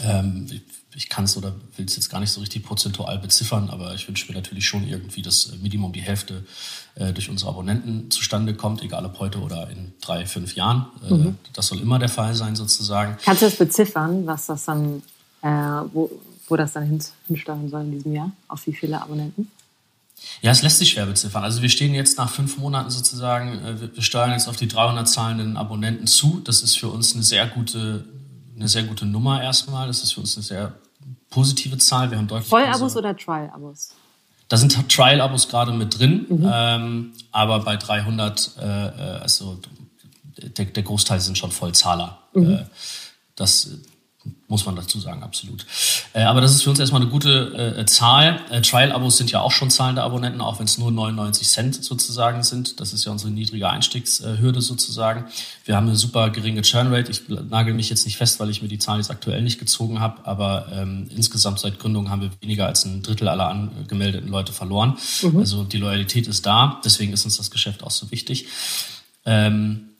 Ähm, ich, ich kann es oder will es jetzt gar nicht so richtig prozentual beziffern, aber ich wünsche mir natürlich schon irgendwie, dass Minimum die Hälfte äh, durch unsere Abonnenten zustande kommt, egal ob heute oder in drei, fünf Jahren. Äh, mhm. Das soll immer der Fall sein sozusagen. Kannst du das beziffern, was das dann, äh, wo, wo das dann hinsteuern soll in diesem Jahr? Auf wie viele Abonnenten? Ja, es lässt sich schwer beziffern. Also wir stehen jetzt nach fünf Monaten sozusagen, äh, wir steuern jetzt auf die 300 zahlenden Abonnenten zu. Das ist für uns eine sehr gute eine sehr gute Nummer erstmal. Das ist für uns eine sehr positive Zahl. Wir haben deutlich Vollabos oder Trial-Abos? Da sind Trial-Abos gerade mit drin, mhm. ähm, aber bei 300, äh, äh, also der, der, Großteil sind schon Vollzahler. Mhm. Äh, das muss man dazu sagen, absolut. Äh, aber das ist für uns erstmal eine gute äh, Zahl. Äh, Trial-Abos sind ja auch schon zahlende Abonnenten, auch wenn es nur 99 Cent sozusagen sind. Das ist ja unsere niedrige Einstiegshürde sozusagen. Wir haben eine super geringe Churn-Rate. Ich nagel mich jetzt nicht fest, weil ich mir die Zahlen jetzt aktuell nicht gezogen habe, aber ähm, insgesamt seit Gründung haben wir weniger als ein Drittel aller angemeldeten Leute verloren. Mhm. Also die Loyalität ist da, deswegen ist uns das Geschäft auch so wichtig. Ähm,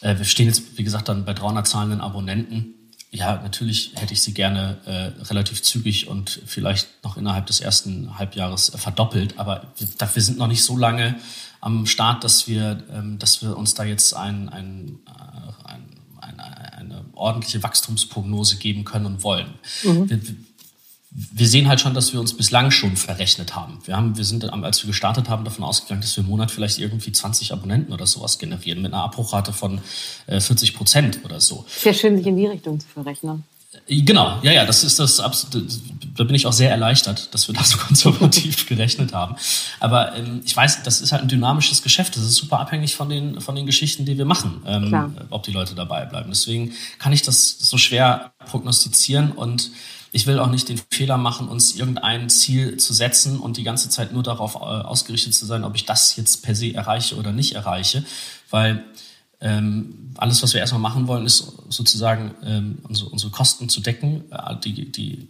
äh, wir stehen jetzt, wie gesagt, dann bei 300 zahlenden Abonnenten ja, natürlich hätte ich sie gerne äh, relativ zügig und vielleicht noch innerhalb des ersten Halbjahres verdoppelt, aber wir, wir sind noch nicht so lange am Start, dass wir, ähm, dass wir uns da jetzt ein, ein, äh, ein, eine, eine ordentliche Wachstumsprognose geben können und wollen. Mhm. Wir, wir sehen halt schon, dass wir uns bislang schon verrechnet haben. Wir haben, wir sind, als wir gestartet haben, davon ausgegangen, dass wir im Monat vielleicht irgendwie 20 Abonnenten oder sowas generieren mit einer Abbruchrate von äh, 40 Prozent oder so. Sehr schön, sich in die Richtung zu verrechnen. Äh, genau, ja, ja, das ist das, da bin ich auch sehr erleichtert, dass wir da so konservativ gerechnet haben. Aber ähm, ich weiß, das ist halt ein dynamisches Geschäft. Das ist super abhängig von den, von den Geschichten, die wir machen, ähm, ob die Leute dabei bleiben. Deswegen kann ich das so schwer prognostizieren und ich will auch nicht den Fehler machen, uns irgendein Ziel zu setzen und die ganze Zeit nur darauf äh, ausgerichtet zu sein, ob ich das jetzt per se erreiche oder nicht erreiche, weil ähm, alles, was wir erstmal machen wollen, ist sozusagen ähm, unsere, unsere Kosten zu decken, äh, die, die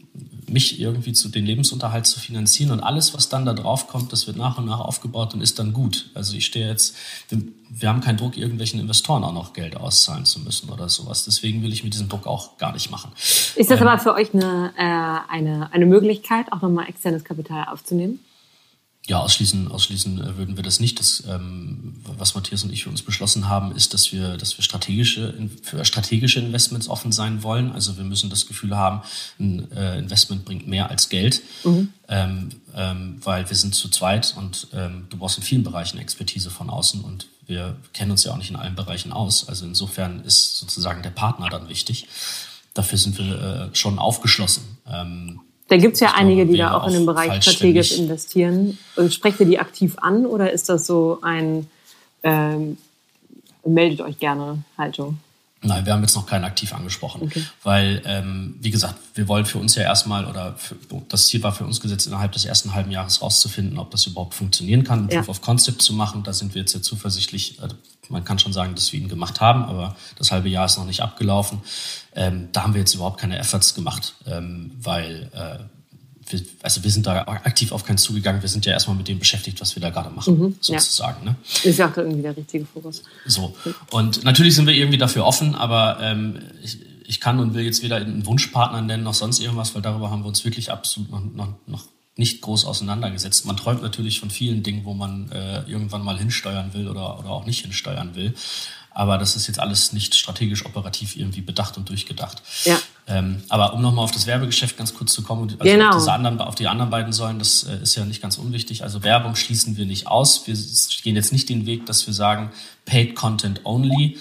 mich irgendwie zu den Lebensunterhalt zu finanzieren und alles, was dann da drauf kommt, das wird nach und nach aufgebaut und ist dann gut. Also ich stehe jetzt, wir, wir haben keinen Druck, irgendwelchen Investoren auch noch Geld auszahlen zu müssen oder sowas. Deswegen will ich mit diesem Druck auch gar nicht machen. Ist das ähm, aber für euch eine, äh, eine, eine Möglichkeit, auch nochmal externes Kapital aufzunehmen? Ja, ausschließen, ausschließen äh, würden wir das nicht. Das, ähm, was Matthias und ich für uns beschlossen haben, ist, dass wir, dass wir strategische, für strategische Investments offen sein wollen. Also wir müssen das Gefühl haben, ein äh, Investment bringt mehr als Geld, mhm. ähm, ähm, weil wir sind zu zweit und ähm, du brauchst in vielen Bereichen Expertise von außen und wir kennen uns ja auch nicht in allen Bereichen aus. Also insofern ist sozusagen der Partner dann wichtig. Dafür sind wir äh, schon aufgeschlossen. Da gibt es ja einige, die da auch in dem Bereich strategisch investieren. Und sprecht ihr die aktiv an oder ist das so ein ähm, meldet euch gerne Haltung? Nein, wir haben jetzt noch keinen aktiv angesprochen, okay. weil, ähm, wie gesagt, wir wollen für uns ja erstmal, oder für, das Ziel war für uns gesetzt, innerhalb des ersten halben Jahres rauszufinden, ob das überhaupt funktionieren kann, ja. Proof of Concept zu machen. Da sind wir jetzt sehr zuversichtlich. Man kann schon sagen, dass wir ihn gemacht haben, aber das halbe Jahr ist noch nicht abgelaufen. Ähm, da haben wir jetzt überhaupt keine Efforts gemacht, ähm, weil äh, wir, also wir sind da aktiv auf keinen zugegangen. Wir sind ja erstmal mit dem beschäftigt, was wir da gerade machen, mhm, sozusagen. Ja. Ne? Ist ja auch irgendwie der richtige Fokus. So. Und natürlich sind wir irgendwie dafür offen, aber ähm, ich, ich kann und will jetzt weder einen Wunschpartner nennen noch sonst irgendwas, weil darüber haben wir uns wirklich absolut noch, noch, noch nicht groß auseinandergesetzt. Man träumt natürlich von vielen Dingen, wo man äh, irgendwann mal hinsteuern will oder, oder auch nicht hinsteuern will. Aber das ist jetzt alles nicht strategisch operativ irgendwie bedacht und durchgedacht. Ja. Ähm, aber um nochmal auf das Werbegeschäft ganz kurz zu kommen, also genau. auf, diese anderen, auf die anderen beiden Säulen, das äh, ist ja nicht ganz unwichtig. Also Werbung schließen wir nicht aus. Wir gehen jetzt nicht den Weg, dass wir sagen, Paid Content only.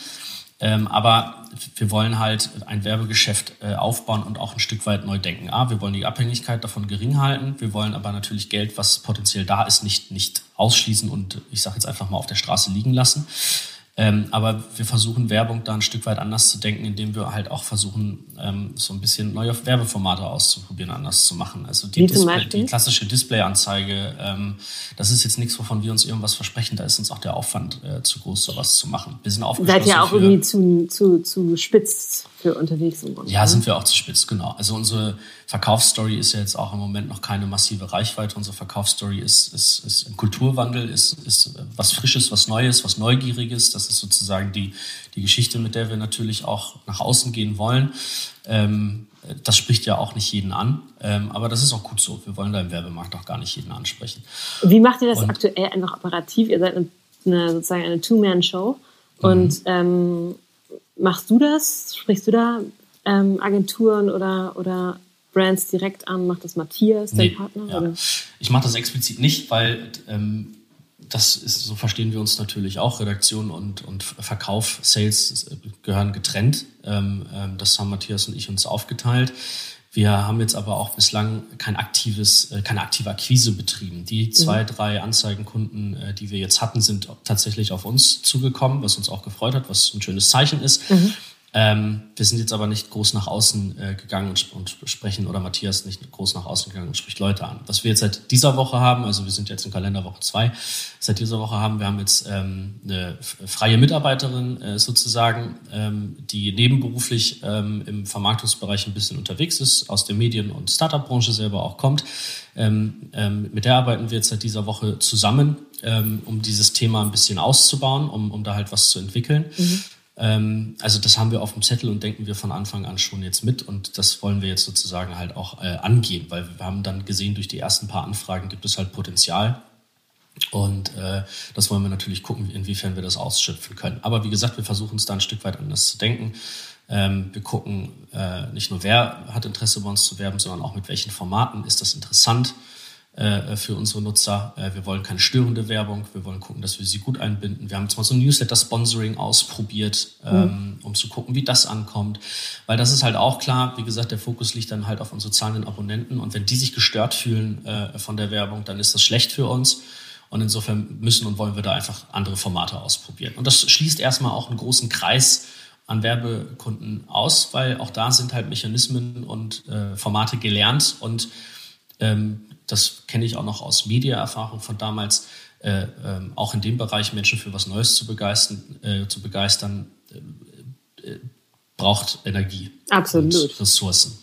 Ähm, aber wir wollen halt ein Werbegeschäft äh, aufbauen und auch ein Stück weit neu denken. A, wir wollen die Abhängigkeit davon gering halten. Wir wollen aber natürlich Geld, was potenziell da ist, nicht, nicht ausschließen und ich sage jetzt einfach mal auf der Straße liegen lassen. Ähm, aber wir versuchen Werbung da ein Stück weit anders zu denken, indem wir halt auch versuchen, ähm, so ein bisschen neue Werbeformate auszuprobieren, anders zu machen. Also die, Display, die klassische Displayanzeige, ähm, das ist jetzt nichts, wovon wir uns irgendwas versprechen. Da ist uns auch der Aufwand äh, zu groß, sowas zu machen. Wir sind aufgeschlossen. Seid ihr auch irgendwie zu, zu, zu spitz für unterwegs im Grunde? Ja, sind wir auch zu spitz, genau. Also unsere Verkaufsstory ist ja jetzt auch im Moment noch keine massive Reichweite. Unsere Verkaufsstory ist, ist, ist ein Kulturwandel, ist, ist was Frisches, was Neues, was Neugieriges. Das ist sozusagen die, die Geschichte, mit der wir natürlich auch nach außen gehen wollen. Ähm, das spricht ja auch nicht jeden an, ähm, aber das ist auch gut so. Wir wollen da im Werbemarkt auch gar nicht jeden ansprechen. Wie macht ihr das Und, aktuell einfach operativ? Ihr seid eine, sozusagen eine Two-Man-Show. Und mhm. ähm, machst du das? Sprichst du da ähm, Agenturen oder, oder Brands direkt an? Macht das Matthias, nee, dein Partner? Ja. Oder? Ich mache das explizit nicht, weil ähm, das ist, so verstehen wir uns natürlich auch. Redaktion und, und Verkauf, Sales gehören getrennt. Ähm, ähm, das haben Matthias und ich uns aufgeteilt. Wir haben jetzt aber auch bislang kein aktives, äh, keine aktive Akquise betrieben. Die mhm. zwei, drei Anzeigenkunden, äh, die wir jetzt hatten, sind tatsächlich auf uns zugekommen, was uns auch gefreut hat, was ein schönes Zeichen ist. Mhm. Ähm, wir sind jetzt aber nicht groß nach außen äh, gegangen und, und, sprechen, oder Matthias nicht groß nach außen gegangen und spricht Leute an. Was wir jetzt seit dieser Woche haben, also wir sind jetzt in Kalenderwoche zwei, seit dieser Woche haben wir haben jetzt ähm, eine freie Mitarbeiterin äh, sozusagen, ähm, die nebenberuflich ähm, im Vermarktungsbereich ein bisschen unterwegs ist, aus der Medien- und Startup-Branche selber auch kommt. Ähm, ähm, mit der arbeiten wir jetzt seit dieser Woche zusammen, um dieses Thema ein bisschen auszubauen, um, um da halt was zu entwickeln. Mhm. Ähm, also das haben wir auf dem Zettel und denken wir von Anfang an schon jetzt mit und das wollen wir jetzt sozusagen halt auch äh, angehen, weil wir haben dann gesehen, durch die ersten paar Anfragen gibt es halt Potenzial. Und äh, das wollen wir natürlich gucken, inwiefern wir das ausschöpfen können. Aber wie gesagt, wir versuchen es da ein Stück weit anders zu denken. Ähm, wir gucken äh, nicht nur, wer hat Interesse bei uns zu werben, sondern auch mit welchen Formaten ist das interessant für unsere Nutzer. Äh, wir wollen keine störende Werbung. Wir wollen gucken, dass wir sie gut einbinden. Wir haben jetzt mal so ein Newsletter-Sponsoring ausprobiert, ähm, mhm. um zu gucken, wie das ankommt. Weil das ist halt auch klar, wie gesagt, der Fokus liegt dann halt auf unsere zahlenden Abonnenten. Und wenn die sich gestört fühlen äh, von der Werbung, dann ist das schlecht für uns. Und insofern müssen und wollen wir da einfach andere Formate ausprobieren. Und das schließt erstmal auch einen großen Kreis an Werbekunden aus, weil auch da sind halt Mechanismen und äh, Formate gelernt und ähm, das kenne ich auch noch aus Mediaerfahrung von damals, äh, äh, auch in dem Bereich Menschen für was Neues zu begeistern, äh, zu begeistern äh, äh, braucht Energie Absolut. und Ressourcen.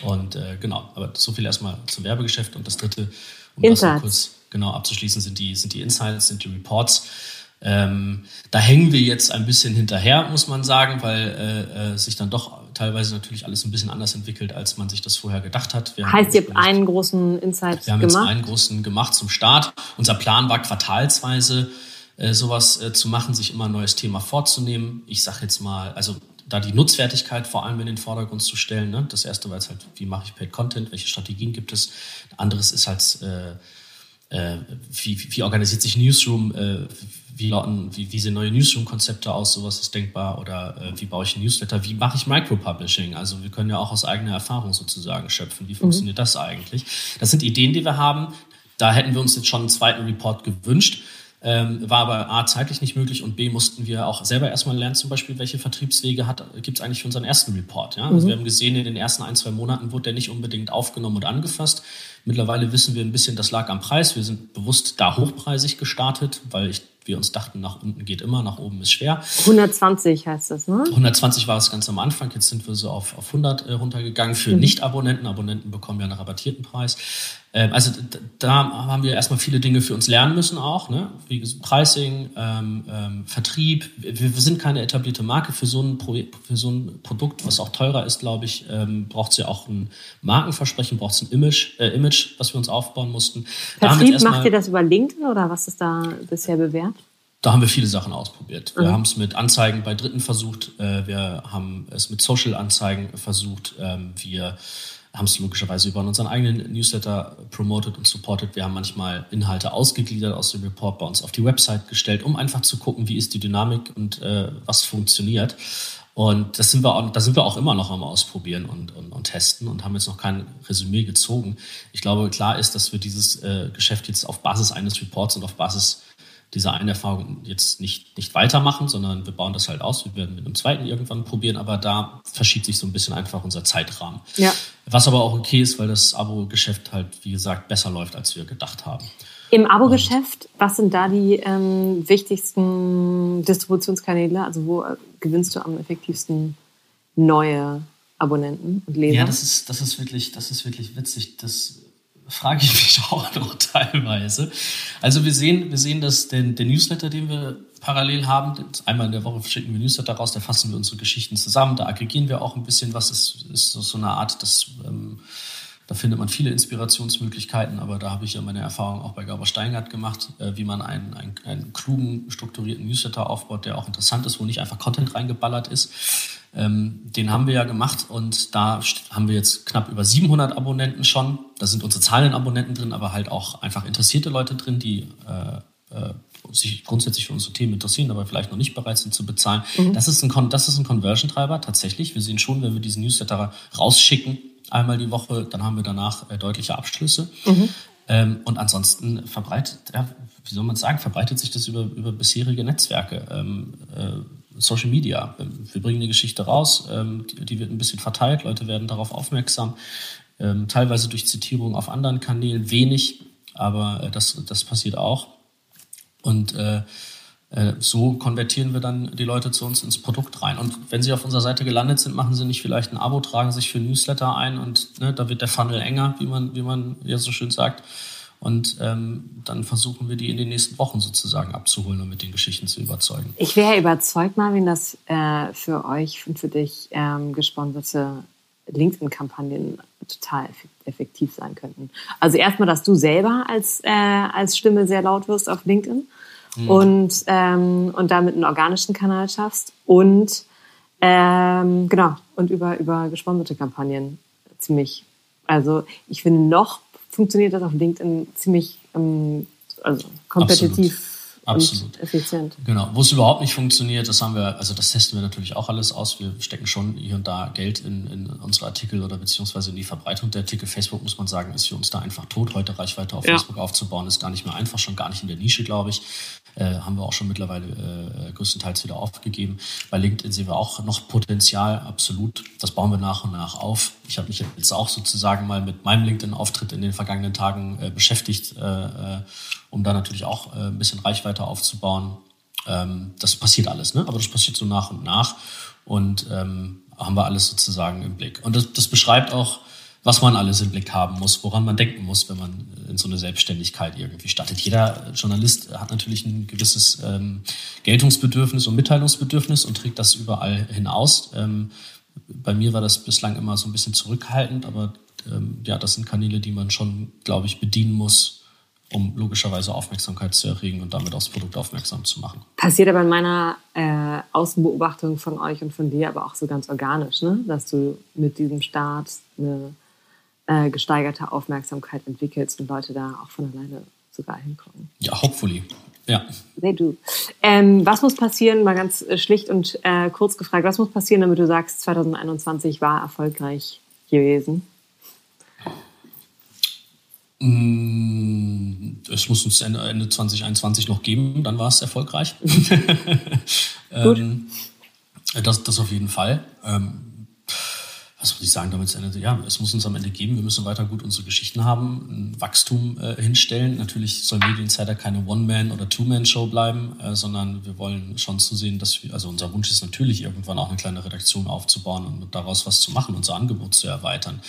Und äh, genau, aber so viel erstmal zum Werbegeschäft. Und das dritte, um Insights. das kurz genau abzuschließen, sind die, sind die Insights, sind die Reports. Ähm, da hängen wir jetzt ein bisschen hinterher, muss man sagen, weil äh, äh, sich dann doch teilweise natürlich alles ein bisschen anders entwickelt, als man sich das vorher gedacht hat. Wir heißt, ihr habt einen großen Insight wir haben gemacht? jetzt einen großen gemacht zum Start. Unser Plan war quartalsweise äh, sowas äh, zu machen, sich immer ein neues Thema vorzunehmen. Ich sage jetzt mal, also da die Nutzwertigkeit vor allem in den Vordergrund zu stellen. Ne? Das erste war jetzt halt, wie mache ich Paid Content, welche Strategien gibt es. Anderes ist halt, äh, äh, wie, wie organisiert sich Newsroom, äh, wie, lauten, wie, wie sehen neue Newsroom-Konzepte aus, sowas ist denkbar, oder äh, wie baue ich ein Newsletter, wie mache ich Micropublishing? Also wir können ja auch aus eigener Erfahrung sozusagen schöpfen, wie funktioniert mhm. das eigentlich? Das sind Ideen, die wir haben. Da hätten wir uns jetzt schon einen zweiten Report gewünscht. Ähm, war aber A, zeitlich nicht möglich und B, mussten wir auch selber erstmal lernen, zum Beispiel, welche Vertriebswege gibt es eigentlich für unseren ersten Report. Ja? Also mhm. wir haben gesehen, in den ersten ein, zwei Monaten wurde der nicht unbedingt aufgenommen und angefasst. Mittlerweile wissen wir ein bisschen, das lag am Preis. Wir sind bewusst da hochpreisig gestartet, weil ich wir uns dachten, nach unten geht immer, nach oben ist schwer. 120 heißt das, ne? 120 war es ganz am Anfang, jetzt sind wir so auf, auf 100 äh, runtergegangen für mhm. Nicht-Abonnenten. Abonnenten bekommen ja einen rabattierten Preis. Ähm, also da haben wir erstmal viele Dinge für uns lernen müssen auch, ne? wie Pricing, ähm, ähm, Vertrieb. Wir, wir, sind keine etablierte Marke für so ein, Pro für so ein Produkt, was auch teurer ist, glaube ich, ähm, braucht es ja auch ein Markenversprechen, braucht es ein Image, äh, Image, was wir uns aufbauen mussten. Vertrieb, macht ihr das über LinkedIn oder was ist da bisher bewährt? Da haben wir viele Sachen ausprobiert. Wir mhm. haben es mit Anzeigen bei Dritten versucht, äh, wir haben es mit Social-Anzeigen versucht, ähm, wir haben es logischerweise über unseren eigenen Newsletter promoted und supported. Wir haben manchmal Inhalte ausgegliedert aus dem Report bei uns auf die Website gestellt, um einfach zu gucken, wie ist die Dynamik und äh, was funktioniert. Und das sind wir auch, da sind wir auch immer noch am Ausprobieren und, und, und testen und haben jetzt noch kein Resümee gezogen. Ich glaube, klar ist, dass wir dieses äh, Geschäft jetzt auf Basis eines Reports und auf Basis diese eine Erfahrung jetzt nicht, nicht weitermachen, sondern wir bauen das halt aus. Wir werden mit einem zweiten irgendwann probieren, aber da verschiebt sich so ein bisschen einfach unser Zeitrahmen. Ja. Was aber auch okay ist, weil das Abo-Geschäft halt, wie gesagt, besser läuft, als wir gedacht haben. Im Abo-Geschäft, was sind da die ähm, wichtigsten Distributionskanäle? Also wo äh, gewinnst du am effektivsten neue Abonnenten und Leser? Ja, das ist, das ist wirklich, das ist wirklich witzig. Das frage ich mich auch noch teilweise. Also wir sehen, wir sehen, dass den, der Newsletter, den wir parallel haben, einmal in der Woche schicken wir Newsletter raus, da fassen wir unsere Geschichten zusammen, da aggregieren wir auch ein bisschen was, ist, ist so eine Art, das, ähm, da findet man viele Inspirationsmöglichkeiten, aber da habe ich ja meine Erfahrung auch bei Gabor Steingart gemacht, äh, wie man einen, einen, einen klugen, strukturierten Newsletter aufbaut, der auch interessant ist, wo nicht einfach Content reingeballert ist. Ähm, den haben wir ja gemacht und da haben wir jetzt knapp über 700 Abonnenten schon. Da sind unsere zahlenden Abonnenten drin, aber halt auch einfach interessierte Leute drin, die äh, äh, sich grundsätzlich für unsere Themen interessieren, aber vielleicht noch nicht bereit sind zu bezahlen. Mhm. Das ist ein, das ist ein Conversion-Treiber tatsächlich. Wir sehen schon, wenn wir diesen Newsletter rausschicken, einmal die Woche, dann haben wir danach äh, deutliche Abschlüsse. Mhm. Ähm, und ansonsten verbreitet, ja, wie soll man sagen, verbreitet sich das über, über bisherige Netzwerke. Ähm, äh, Social Media. Wir bringen eine Geschichte raus, ähm, die, wird ein bisschen verteilt, Leute werden darauf aufmerksam, ähm, teilweise durch Zitierung auf anderen Kanälen, wenig, aber äh, das, das passiert auch. Und äh, äh, so konvertieren wir dann die Leute zu uns ins Produkt rein. Und wenn sie auf unserer Seite gelandet sind, machen sie nicht vielleicht ein Abo, tragen sich für Newsletter ein und ne, da wird der Funnel enger, wie man, wie man ja so schön sagt. Und ähm, dann versuchen wir die in den nächsten Wochen sozusagen abzuholen und mit den Geschichten zu überzeugen. Ich wäre überzeugt, Marvin, dass äh, für euch und für dich ähm, gesponserte LinkedIn-Kampagnen total effektiv sein könnten. Also erstmal, dass du selber als, äh, als Stimme sehr laut wirst auf LinkedIn mhm. und, ähm, und damit einen organischen Kanal schaffst und ähm, genau, und über, über gesponserte Kampagnen ziemlich. Also ich finde, noch funktioniert das auf LinkedIn ziemlich ähm, also kompetitiv. Absolut. Effizient. Genau. Wo es überhaupt nicht funktioniert, das haben wir, also das testen wir natürlich auch alles aus. Wir stecken schon hier und da Geld in, in unsere Artikel oder beziehungsweise in die Verbreitung der Artikel. Facebook, muss man sagen, ist für uns da einfach tot. Heute Reichweite auf ja. Facebook aufzubauen, ist gar nicht mehr einfach, schon gar nicht in der Nische, glaube ich. Äh, haben wir auch schon mittlerweile äh, größtenteils wieder aufgegeben. Bei LinkedIn sehen wir auch noch Potenzial, absolut. Das bauen wir nach und nach auf. Ich habe mich jetzt auch sozusagen mal mit meinem LinkedIn-Auftritt in den vergangenen Tagen äh, beschäftigt, äh, äh um da natürlich auch äh, ein bisschen Reichweite aufzubauen. Ähm, das passiert alles, ne? aber das passiert so nach und nach und ähm, haben wir alles sozusagen im Blick. Und das, das beschreibt auch, was man alles im Blick haben muss, woran man denken muss, wenn man in so eine Selbstständigkeit irgendwie startet. Jeder Journalist hat natürlich ein gewisses ähm, Geltungsbedürfnis und Mitteilungsbedürfnis und trägt das überall hinaus. Ähm, bei mir war das bislang immer so ein bisschen zurückhaltend, aber ähm, ja, das sind Kanäle, die man schon, glaube ich, bedienen muss, um logischerweise Aufmerksamkeit zu erregen und damit aufs Produkt aufmerksam zu machen. Passiert aber in meiner äh, Außenbeobachtung von euch und von dir aber auch so ganz organisch, ne? dass du mit diesem Start eine äh, gesteigerte Aufmerksamkeit entwickelst und Leute da auch von alleine sogar hinkommen. Ja, hopefully. Ja. They do. Ähm, was muss passieren, mal ganz äh, schlicht und äh, kurz gefragt, was muss passieren, damit du sagst, 2021 war erfolgreich gewesen? Mm, es muss uns Ende, Ende 2021 noch geben, dann war es erfolgreich. ähm, das, das auf jeden Fall. Ähm, was muss ich sagen, damit es endet? Ja, es muss uns am Ende geben. Wir müssen weiter gut unsere Geschichten haben, ein Wachstum äh, hinstellen. Natürlich soll Medieninsider keine One-Man- oder Two-Man-Show bleiben, äh, sondern wir wollen schon zusehen, dass wir, also unser Wunsch ist natürlich irgendwann auch eine kleine Redaktion aufzubauen und daraus was zu machen, unser Angebot zu erweitern.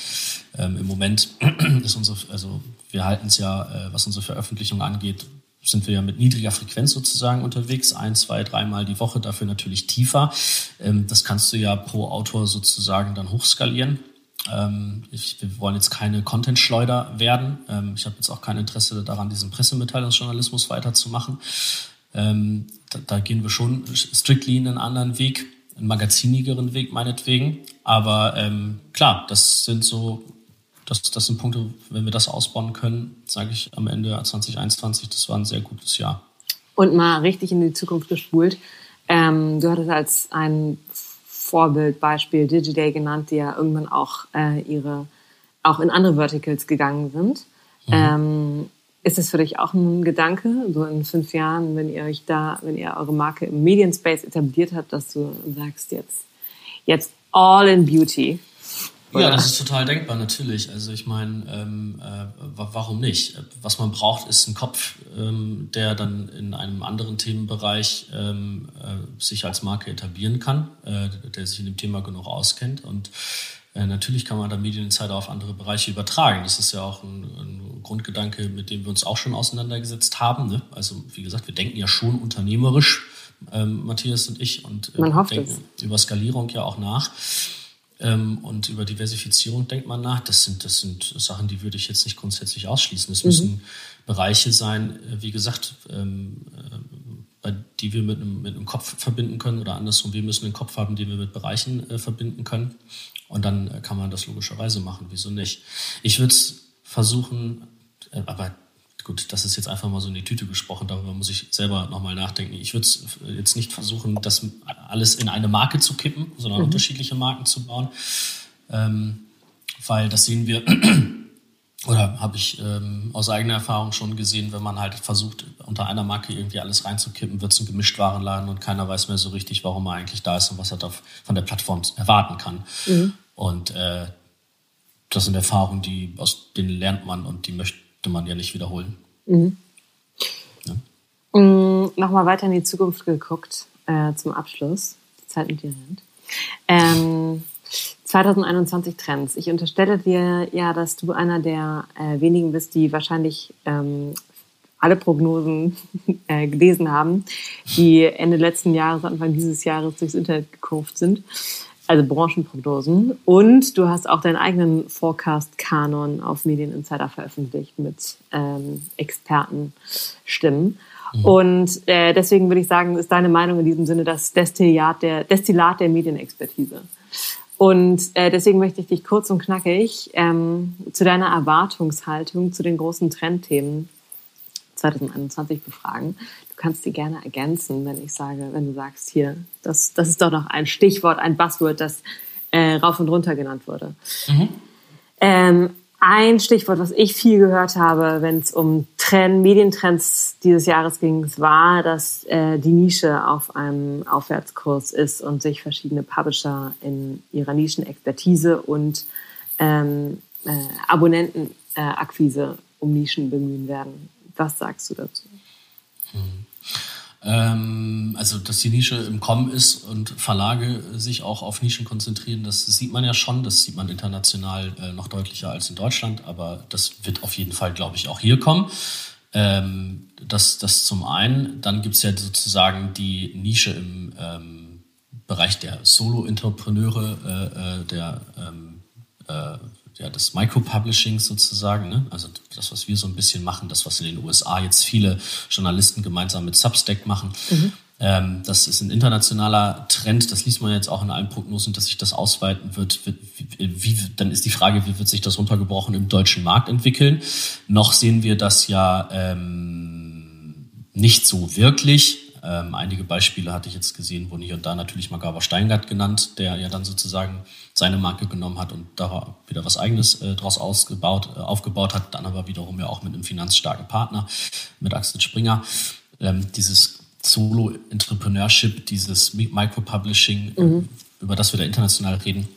Ähm, Im Moment ist unsere, also wir halten es ja, äh, was unsere Veröffentlichung angeht, sind wir ja mit niedriger Frequenz sozusagen unterwegs, ein, zwei, dreimal die Woche, dafür natürlich tiefer. Ähm, das kannst du ja pro Autor sozusagen dann hochskalieren. Ähm, ich, wir wollen jetzt keine Content-Schleuder werden. Ähm, ich habe jetzt auch kein Interesse daran, diesen Pressemitteilungsjournalismus weiterzumachen. Ähm, da, da gehen wir schon strictly einen anderen Weg, einen magazinigeren Weg meinetwegen. Aber ähm, klar, das sind so das, das sind Punkte, wenn wir das ausbauen können, sage ich am Ende 2021, das war ein sehr gutes Jahr. Und mal richtig in die Zukunft gespult. Ähm, du hattest als ein Vorbildbeispiel Digiday genannt, die ja irgendwann auch äh, ihre auch in andere Verticals gegangen sind. Mhm. Ähm, ist das für dich auch ein Gedanke, so in fünf Jahren, wenn ihr euch da, wenn ihr eure Marke im Medienspace etabliert habt, dass du sagst jetzt, jetzt all in Beauty? Ja, das ist total denkbar, natürlich. Also ich meine, ähm, äh, warum nicht? Was man braucht, ist ein Kopf, ähm, der dann in einem anderen Themenbereich ähm, äh, sich als Marke etablieren kann, äh, der sich in dem Thema genug auskennt. Und äh, natürlich kann man da Medieninsider auf andere Bereiche übertragen. Das ist ja auch ein, ein Grundgedanke, mit dem wir uns auch schon auseinandergesetzt haben. Ne? Also wie gesagt, wir denken ja schon unternehmerisch, ähm, Matthias und ich, und äh, denken es. über Skalierung ja auch nach. Ähm, und über Diversifizierung denkt man nach. Das sind, das sind Sachen, die würde ich jetzt nicht grundsätzlich ausschließen. Es mhm. müssen Bereiche sein, äh, wie gesagt, ähm, äh, die wir mit einem, mit einem Kopf verbinden können oder andersrum, wir müssen einen Kopf haben, den wir mit Bereichen äh, verbinden können. Und dann äh, kann man das logischerweise machen. Wieso nicht? Ich würde es versuchen, aber gut, das ist jetzt einfach mal so in die Tüte gesprochen, darüber muss ich selber nochmal nachdenken. Ich würde jetzt nicht versuchen, das alles in eine Marke zu kippen, sondern mhm. unterschiedliche Marken zu bauen, ähm, weil das sehen wir, oder habe ich ähm, aus eigener Erfahrung schon gesehen, wenn man halt versucht, unter einer Marke irgendwie alles reinzukippen, wird es ein Gemischtwarenladen und keiner weiß mehr so richtig, warum er eigentlich da ist und was er da von der Plattform erwarten kann. Mhm. Und äh, das sind Erfahrungen, die aus denen lernt man und die möchte möchte man ja nicht wiederholen. Mhm. Ja. Mhm, Nochmal weiter in die Zukunft geguckt, äh, zum Abschluss. Die Zeit mit dir rennt. Ähm, 2021 Trends. Ich unterstelle dir ja, dass du einer der äh, wenigen bist, die wahrscheinlich ähm, alle Prognosen äh, gelesen haben, die Ende letzten Jahres, Anfang dieses Jahres durchs Internet gekurft sind. Also Branchenprognosen. Und du hast auch deinen eigenen Forecast-Kanon auf Medien Insider veröffentlicht mit ähm, Expertenstimmen. Mhm. Und äh, deswegen würde ich sagen, ist deine Meinung in diesem Sinne das Destillat der, Destillat der Medienexpertise. Und äh, deswegen möchte ich dich kurz und knackig ähm, zu deiner Erwartungshaltung zu den großen Trendthemen 2021 befragen. Du kannst die gerne ergänzen, wenn ich sage, wenn du sagst, hier, das, das ist doch noch ein Stichwort, ein Buzzword, das äh, rauf und runter genannt wurde. Mhm. Ähm, ein Stichwort, was ich viel gehört habe, wenn es um Trend, Medientrends dieses Jahres ging, war, dass äh, die Nische auf einem Aufwärtskurs ist und sich verschiedene Publisher in ihrer Nischenexpertise und ähm, äh, Abonnentenakquise um Nischen bemühen werden. Was sagst du dazu? Hm. Ähm, also, dass die Nische im Kommen ist und Verlage sich auch auf Nischen konzentrieren, das sieht man ja schon. Das sieht man international äh, noch deutlicher als in Deutschland, aber das wird auf jeden Fall, glaube ich, auch hier kommen. Ähm, das, das zum einen. Dann gibt es ja sozusagen die Nische im ähm, Bereich der Solo-Entrepreneure, äh, äh, der ähm, äh, ja, des Micropublishings sozusagen, ne? also das, was wir so ein bisschen machen, das, was in den USA jetzt viele Journalisten gemeinsam mit Substack machen. Mhm. Ähm, das ist ein internationaler Trend, das liest man jetzt auch in allen Prognosen, dass sich das ausweiten wird. Wie, wie, dann ist die Frage, wie wird sich das runtergebrochen im deutschen Markt entwickeln? Noch sehen wir das ja ähm, nicht so wirklich. Ähm, einige Beispiele hatte ich jetzt gesehen, wurden hier und da natürlich Magawa Steingart genannt, der ja dann sozusagen seine Marke genommen hat und da wieder was Eigenes äh, draus ausgebaut, äh, aufgebaut hat, dann aber wiederum ja auch mit einem finanzstarken Partner, mit Axel Springer. Ähm, dieses Solo-Entrepreneurship, dieses Micro-Publishing, mhm. über das wir da international reden,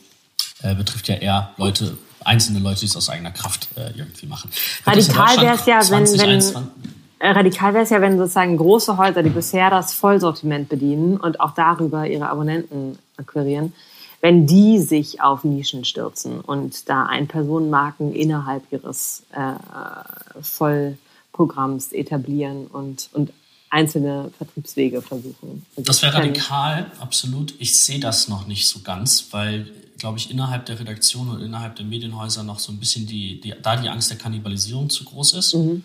äh, betrifft ja eher Leute, einzelne Leute, die es aus eigener Kraft äh, irgendwie machen. Radikal wäre es ja, wenn, wenn, äh, radikal wäre es ja, wenn sozusagen große Häuser, die bisher das Vollsortiment bedienen und auch darüber ihre Abonnenten akquirieren, wenn die sich auf Nischen stürzen und da Ein-Personen-Marken innerhalb ihres äh, Vollprogramms etablieren und, und einzelne Vertriebswege versuchen. Also das wäre radikal, absolut. Ich sehe das noch nicht so ganz, weil, glaube ich, innerhalb der Redaktion und innerhalb der Medienhäuser noch so ein bisschen die, die da die Angst der Kannibalisierung zu groß ist. Mhm.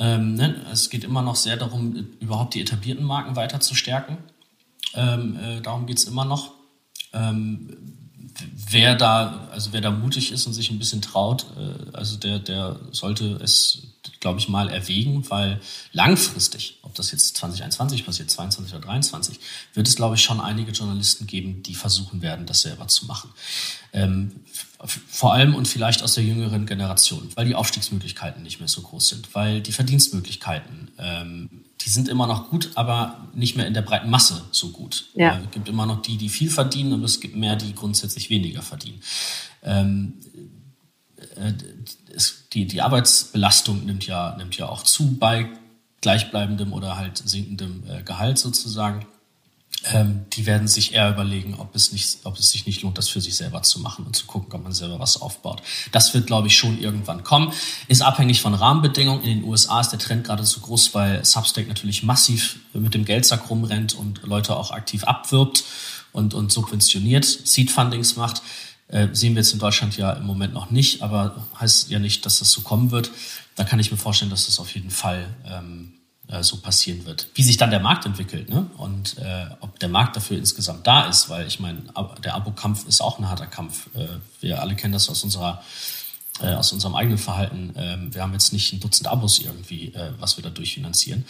Ähm, ne? Es geht immer noch sehr darum, überhaupt die etablierten Marken weiter zu stärken. Ähm, äh, darum geht es immer noch. Ähm, wer da, also wer da mutig ist und sich ein bisschen traut, äh, also der, der sollte es, glaube ich, mal erwägen, weil langfristig, ob das jetzt 2021 passiert, 22 oder 23, wird es, glaube ich, schon einige Journalisten geben, die versuchen werden, das selber zu machen. Ähm, vor allem und vielleicht aus der jüngeren Generation, weil die Aufstiegsmöglichkeiten nicht mehr so groß sind, weil die Verdienstmöglichkeiten, ähm, die sind immer noch gut, aber nicht mehr in der breiten Masse so gut. Ja. Äh, es gibt immer noch die, die viel verdienen, und es gibt mehr, die grundsätzlich weniger verdienen. Ähm, äh, es, die, die Arbeitsbelastung nimmt ja, nimmt ja auch zu bei gleichbleibendem oder halt sinkendem äh, Gehalt sozusagen ähm, die werden sich eher überlegen, ob es, nicht, ob es sich nicht lohnt, das für sich selber zu machen und zu gucken, ob man selber was aufbaut. Das wird, glaube ich, schon irgendwann kommen. Ist abhängig von Rahmenbedingungen. In den USA ist der Trend gerade so groß, weil Substack natürlich massiv mit dem Geldsack rumrennt und Leute auch aktiv abwirbt und, und subventioniert, Seed-Fundings macht. Äh, sehen wir jetzt in Deutschland ja im Moment noch nicht, aber heißt ja nicht, dass das so kommen wird. Da kann ich mir vorstellen, dass das auf jeden Fall ähm, äh, so passieren wird. Wie sich dann der Markt entwickelt ne? und äh, ob der Markt dafür insgesamt da ist, weil ich meine, der Abo-Kampf ist auch ein harter Kampf. Äh, wir alle kennen das aus unserer äh, aus unserem eigenen Verhalten. Ähm, wir haben jetzt nicht ein Dutzend Abos irgendwie, was wir da durchfinanzieren.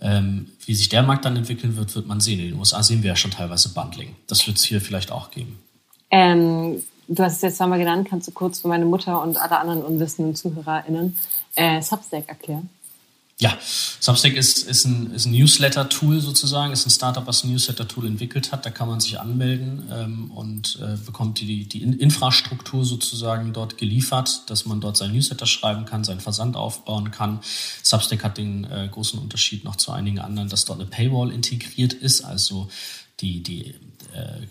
Ähm, wie sich der Markt dann entwickeln wird, wird man sehen. In den USA sehen wir ja schon teilweise Bundling. Das wird es hier vielleicht auch geben. Ähm, du hast es jetzt zweimal genannt. Kannst du kurz für meine Mutter und alle anderen unwissenden ZuhörerInnen äh, Substack erklären? Ja, Substack ist, ist ein, ist ein Newsletter-Tool sozusagen, ist ein Startup, was ein Newsletter-Tool entwickelt hat. Da kann man sich anmelden ähm, und äh, bekommt die, die Infrastruktur sozusagen dort geliefert, dass man dort sein Newsletter schreiben kann, seinen Versand aufbauen kann. Substack hat den äh, großen Unterschied noch zu einigen anderen, dass dort eine Paywall integriert ist, also die, die äh,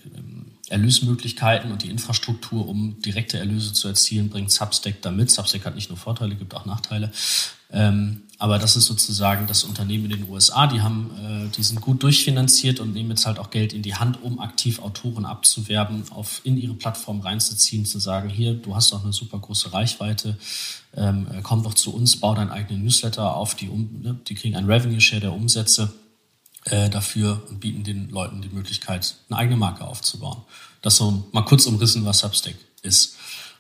Erlösmöglichkeiten und die Infrastruktur, um direkte Erlöse zu erzielen, bringt Substack damit. Substack hat nicht nur Vorteile, gibt auch Nachteile. Ähm, aber das ist sozusagen das Unternehmen in den USA, die haben, äh, die sind gut durchfinanziert und nehmen jetzt halt auch Geld in die Hand, um aktiv Autoren abzuwerben, auf in ihre Plattform reinzuziehen, zu sagen, hier, du hast doch eine super große Reichweite, ähm, äh, komm doch zu uns, bau deinen eigenen Newsletter auf, die, um, ne, die kriegen einen Revenue Share der Umsätze äh, dafür und bieten den Leuten die Möglichkeit, eine eigene Marke aufzubauen. Das so mal kurz umrissen, was Substack ist.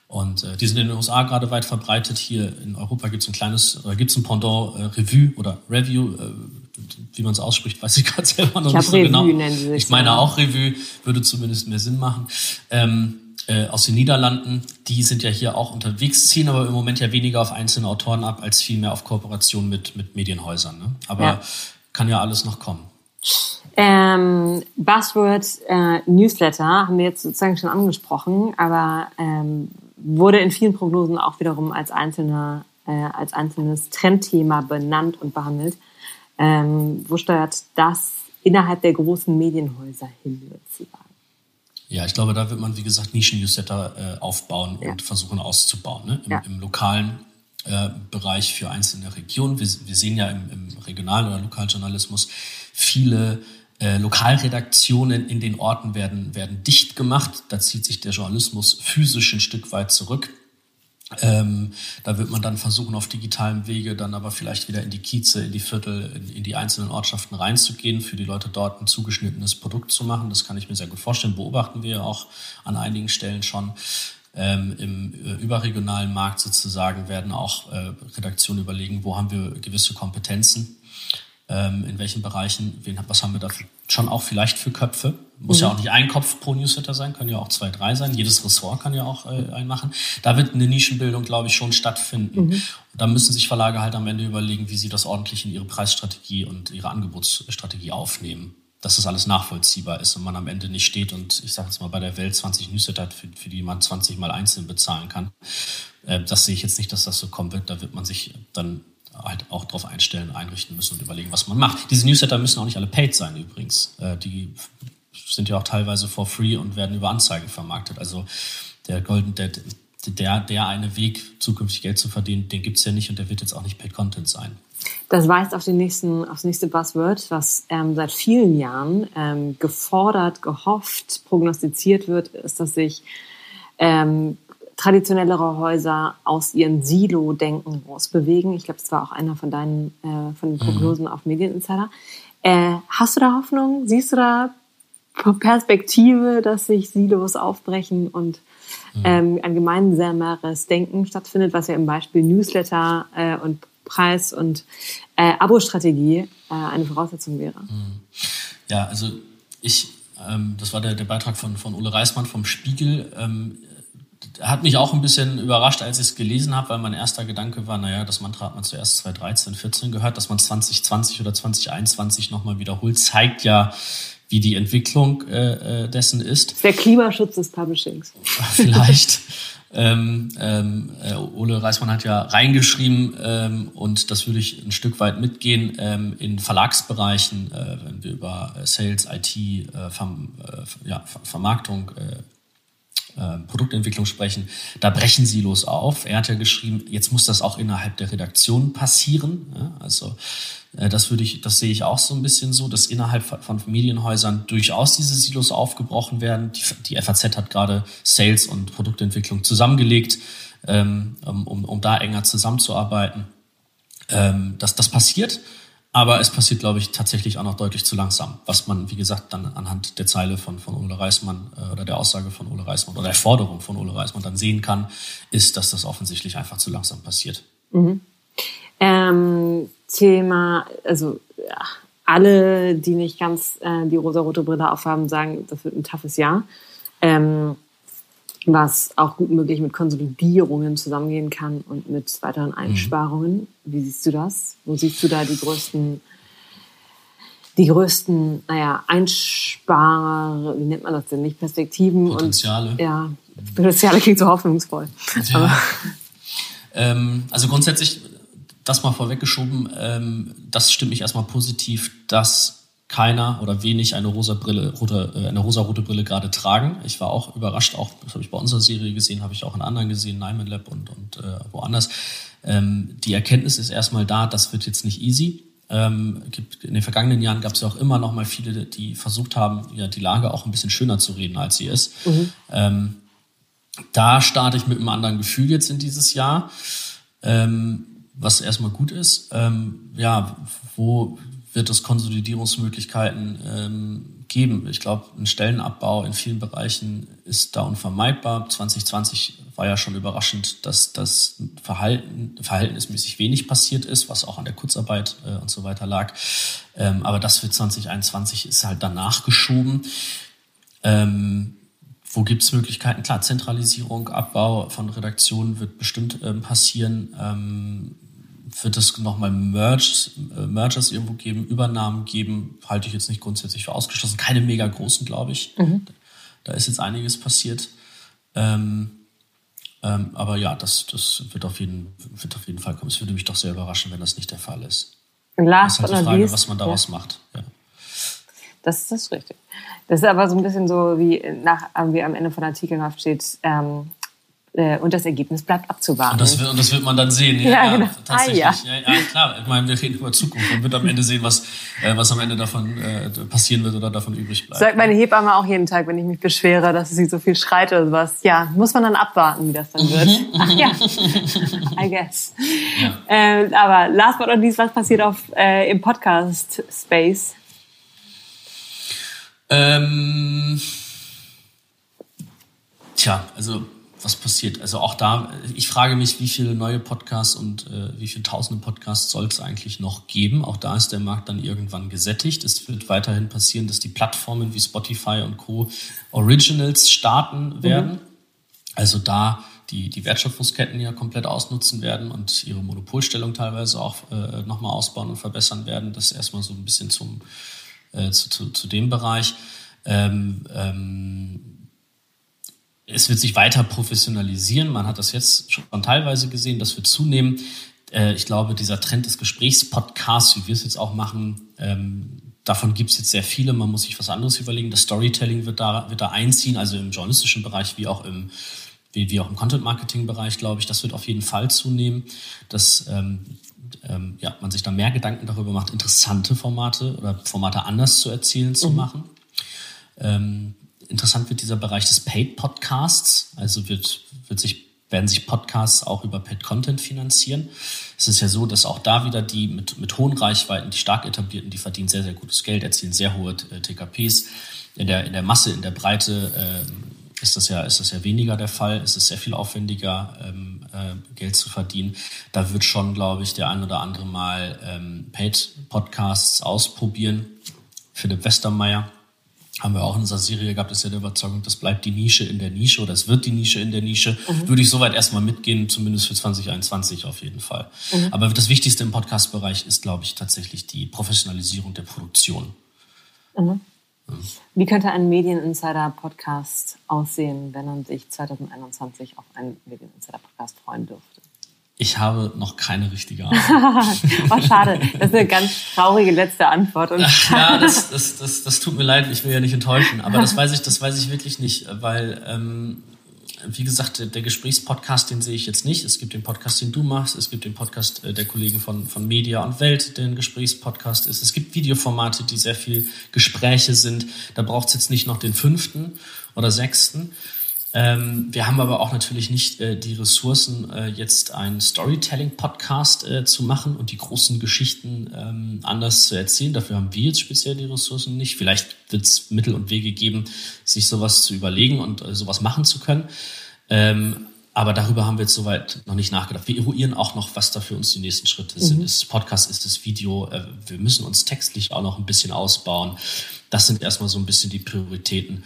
Und äh, die sind in den USA gerade weit verbreitet. Hier in Europa gibt es ein kleines, oder gibt es ein Pendant äh, Revue oder Review, äh, wie man es ausspricht, weiß ich gerade selber noch ich nicht so Revue, genau. Nennen sie sich ich meine auch Revue, würde zumindest mehr Sinn machen. Ähm, äh, aus den Niederlanden, die sind ja hier auch unterwegs, ziehen aber im Moment ja weniger auf einzelne Autoren ab, als vielmehr auf Kooperation mit, mit Medienhäusern. Ne? Aber ja. kann ja alles noch kommen. Ähm, Buzzword äh, Newsletter haben wir jetzt sozusagen schon angesprochen, aber ähm, wurde in vielen Prognosen auch wiederum als, einzelne, äh, als einzelnes Trendthema benannt und behandelt. Ähm, wo steuert das innerhalb der großen Medienhäuser hin, würde ich sagen? Ja, ich glaube, da wird man, wie gesagt, Nischen-Newsletter äh, aufbauen ja. und versuchen auszubauen. Ne? Im, ja. im lokalen äh, Bereich für einzelne Regionen. Wir, wir sehen ja im, im Regional- oder Lokaljournalismus viele äh, Lokalredaktionen in den Orten werden, werden dicht gemacht. Da zieht sich der Journalismus physisch ein Stück weit zurück. Ähm, da wird man dann versuchen, auf digitalem Wege dann aber vielleicht wieder in die Kieze, in die Viertel, in, in, die einzelnen Ortschaften reinzugehen, für die Leute dort ein zugeschnittenes Produkt zu machen. Das kann ich mir sehr gut vorstellen. Beobachten wir auch an einigen Stellen schon. Ähm, Im äh, überregionalen Markt sozusagen werden auch äh, Redaktionen überlegen, wo haben wir gewisse Kompetenzen in welchen Bereichen, wen, was haben wir da schon auch vielleicht für Köpfe. Muss mhm. ja auch nicht ein Kopf pro Newsletter sein, können ja auch zwei, drei sein. Jedes Ressort kann ja auch äh, einen machen. Da wird eine Nischenbildung, glaube ich, schon stattfinden. Mhm. Da müssen sich Verlage halt am Ende überlegen, wie sie das ordentlich in ihre Preisstrategie und ihre Angebotsstrategie aufnehmen. Dass das alles nachvollziehbar ist und man am Ende nicht steht und ich sage jetzt mal bei der Welt 20 Newsletter hat, für, für die man 20 mal einzeln bezahlen kann. Äh, das sehe ich jetzt nicht, dass das so kommen wird. Da wird man sich dann halt auch darauf einstellen, einrichten müssen und überlegen, was man macht. Diese Newsletter müssen auch nicht alle paid sein übrigens. Äh, die sind ja auch teilweise for free und werden über Anzeigen vermarktet. Also der Golden, der, der, der eine Weg, zukünftig Geld zu verdienen, den gibt's ja nicht und der wird jetzt auch nicht paid Content sein. Das weist auf, den nächsten, auf das nächste Buzzword, was ähm, seit vielen Jahren ähm, gefordert, gehofft, prognostiziert wird, ist, dass sich ähm, traditionellere Häuser aus ihren Silo-Denken rausbewegen. Ich glaube, das war auch einer von deinen äh, von den mhm. Prognosen mhm. auf Medieninsider. Äh, hast du da Hoffnung? Siehst du da Perspektive, dass sich Silos aufbrechen und mhm. ähm, ein gemeinsameres Denken stattfindet, was ja im Beispiel Newsletter äh, und Preis und äh, Abo-Strategie äh, eine Voraussetzung wäre? Mhm. Ja, also ich, ähm, das war der, der Beitrag von, von Ole Reismann vom Spiegel. Ähm, hat mich auch ein bisschen überrascht, als ich es gelesen habe, weil mein erster Gedanke war, naja, das Mantra hat man zuerst 2013, 14 gehört, dass man 2020 oder 2021 nochmal wiederholt, zeigt ja, wie die Entwicklung äh, äh dessen ist. Der Klimaschutz des Publishings. Vielleicht. ähm, ähm, äh, Ole Reismann hat ja reingeschrieben, ähm, und das würde ich ein Stück weit mitgehen, ähm, in Verlagsbereichen, äh, wenn wir über Sales, IT, äh, Ver, äh, ja, Vermarktung, äh, Produktentwicklung sprechen, da brechen Silos auf. Er hat ja geschrieben, jetzt muss das auch innerhalb der Redaktion passieren. Ja, also äh, das würde ich, das sehe ich auch so ein bisschen so, dass innerhalb von Medienhäusern durchaus diese Silos aufgebrochen werden. Die, die FAZ hat gerade Sales und Produktentwicklung zusammengelegt, ähm, um, um da enger zusammenzuarbeiten. Ähm, dass das passiert. Aber es passiert, glaube ich, tatsächlich auch noch deutlich zu langsam, was man, wie gesagt, dann anhand der Zeile von, von Ole Reismann äh, oder der Aussage von Ole Reismann oder der Forderung von Ole Reismann dann sehen kann, ist, dass das offensichtlich einfach zu langsam passiert. Mhm. Ähm, Thema, also ja, alle, die nicht ganz äh, die rosa-rote Brille aufhaben, sagen, das wird ein toughes Jahr. Ähm, was auch gut möglich mit Konsolidierungen zusammengehen kann und mit weiteren mhm. Einsparungen. Wie siehst du das? Wo siehst du da die größten, die größten, naja, Einsparer, wie nennt man das denn nicht, Perspektiven Potenziale. und ja, Potenziale klingt so hoffnungsvoll. Ja. Ähm, also grundsätzlich, das mal vorweggeschoben, ähm, das stimmt mich erstmal positiv, dass keiner oder wenig eine rosa Brille, rote, äh, eine rosa-rote Brille gerade tragen. Ich war auch überrascht, auch das habe ich bei unserer Serie gesehen, habe ich auch in anderen gesehen, Nyman Lab und, und äh, woanders. Ähm, die Erkenntnis ist erstmal da, das wird jetzt nicht easy. Ähm, gibt, in den vergangenen Jahren gab es ja auch immer noch mal viele, die versucht haben, ja, die Lage auch ein bisschen schöner zu reden, als sie ist. Mhm. Ähm, da starte ich mit einem anderen Gefühl jetzt in dieses Jahr, ähm, was erstmal gut ist. Ähm, ja, wo wird es Konsolidierungsmöglichkeiten ähm, geben. Ich glaube, ein Stellenabbau in vielen Bereichen ist da unvermeidbar. 2020 war ja schon überraschend, dass das Verhalten, verhältnismäßig wenig passiert ist, was auch an der Kurzarbeit äh, und so weiter lag. Ähm, aber das für 2021 ist halt danach geschoben. Ähm, wo gibt es Möglichkeiten? Klar, Zentralisierung, Abbau von Redaktionen wird bestimmt ähm, passieren. Ähm, wird es nochmal Merge, äh, Mergers irgendwo geben, Übernahmen geben, halte ich jetzt nicht grundsätzlich für ausgeschlossen. Keine mega großen, glaube ich. Mhm. Da ist jetzt einiges passiert. Ähm, ähm, aber ja, das, das wird, auf jeden, wird auf jeden Fall kommen. Es würde mich doch sehr überraschen, wenn das nicht der Fall ist. Last das ist halt die Frage, was man daraus ja. macht. Ja. Das, das ist richtig. Das ist aber so ein bisschen so, wie, nach, wie am Ende von Artikeln steht, ähm, äh, und das Ergebnis bleibt abzuwarten. Und das, wird, und das wird man dann sehen. Ja, ja, genau. tatsächlich. Ah, ja. Ja, klar. Ich meine, wir reden über Zukunft. Man wird am Ende sehen, was, äh, was am Ende davon äh, passieren wird oder davon übrig bleibt. Sagt meine Hebamme auch jeden Tag, wenn ich mich beschwere, dass sie so viel schreit oder sowas. Ja, muss man dann abwarten, wie das dann wird. Mhm. Ach ja, I guess. Äh, aber last but not least, was passiert auf, äh, im Podcast-Space? Ähm, tja, also was passiert. Also auch da, ich frage mich, wie viele neue Podcasts und äh, wie viele tausende Podcasts soll es eigentlich noch geben. Auch da ist der Markt dann irgendwann gesättigt. Es wird weiterhin passieren, dass die Plattformen wie Spotify und Co. Originals starten werden. Mhm. Also da die, die Wertschöpfungsketten ja komplett ausnutzen werden und ihre Monopolstellung teilweise auch äh, nochmal ausbauen und verbessern werden. Das erstmal so ein bisschen zum, äh, zu, zu, zu dem Bereich. Ähm, ähm, es wird sich weiter professionalisieren. Man hat das jetzt schon teilweise gesehen, das wird zunehmen. Äh, ich glaube, dieser Trend des Gesprächspodcasts, wie wir es jetzt auch machen, ähm, davon gibt es jetzt sehr viele. Man muss sich was anderes überlegen. Das Storytelling wird da, wird da einziehen, also im journalistischen Bereich wie auch im, wie, wie auch im Content-Marketing-Bereich, glaube ich. Das wird auf jeden Fall zunehmen, dass ähm, ähm, ja, man sich da mehr Gedanken darüber macht, interessante Formate oder Formate anders zu erzählen zu mhm. machen. Ähm, interessant wird dieser Bereich des Paid Podcasts. Also wird, wird sich, werden sich Podcasts auch über Paid Content finanzieren. Es ist ja so, dass auch da wieder die mit, mit hohen Reichweiten, die stark etablierten, die verdienen sehr, sehr gutes Geld, erzielen sehr hohe äh, TKPs. In der, in der Masse, in der Breite äh, ist das ja, ist das ja weniger der Fall. Es ist sehr viel aufwendiger, ähm, äh, Geld zu verdienen. Da wird schon, glaube ich, der ein oder andere mal ähm, Paid Podcasts ausprobieren. Philipp Westermeier haben wir auch in unserer Serie gehabt, ist ja der Überzeugung, das bleibt die Nische in der Nische oder es wird die Nische in der Nische. Mhm. Würde ich soweit erstmal mitgehen, zumindest für 2021 auf jeden Fall. Mhm. Aber das Wichtigste im Podcast-Bereich ist, glaube ich, tatsächlich die Professionalisierung der Produktion. Mhm. Wie könnte ein Medieninsider-Podcast aussehen, wenn man sich 2021 auf einen Medieninsider-Podcast freuen dürfte? Ich habe noch keine richtige Ahnung. oh, schade. Das ist eine ganz traurige letzte Antwort. Und ja, das, das, das, das tut mir leid. Ich will ja nicht enttäuschen. Aber das weiß ich, das weiß ich wirklich nicht, weil, ähm, wie gesagt, der, der Gesprächspodcast, den sehe ich jetzt nicht. Es gibt den Podcast, den du machst. Es gibt den Podcast äh, der Kollegen von, von Media und Welt, der ein Gesprächspodcast ist. Es gibt Videoformate, die sehr viel Gespräche sind. Da braucht es jetzt nicht noch den fünften oder sechsten. Ähm, wir haben aber auch natürlich nicht äh, die Ressourcen, äh, jetzt einen Storytelling-Podcast äh, zu machen und die großen Geschichten ähm, anders zu erzählen. Dafür haben wir jetzt speziell die Ressourcen nicht. Vielleicht wird es Mittel und Wege geben, sich sowas zu überlegen und äh, sowas machen zu können. Ähm, aber darüber haben wir jetzt soweit noch nicht nachgedacht. Wir eruieren auch noch, was da für uns die nächsten Schritte sind. Mhm. Ist es Podcast, ist es Video? Äh, wir müssen uns textlich auch noch ein bisschen ausbauen. Das sind erstmal so ein bisschen die Prioritäten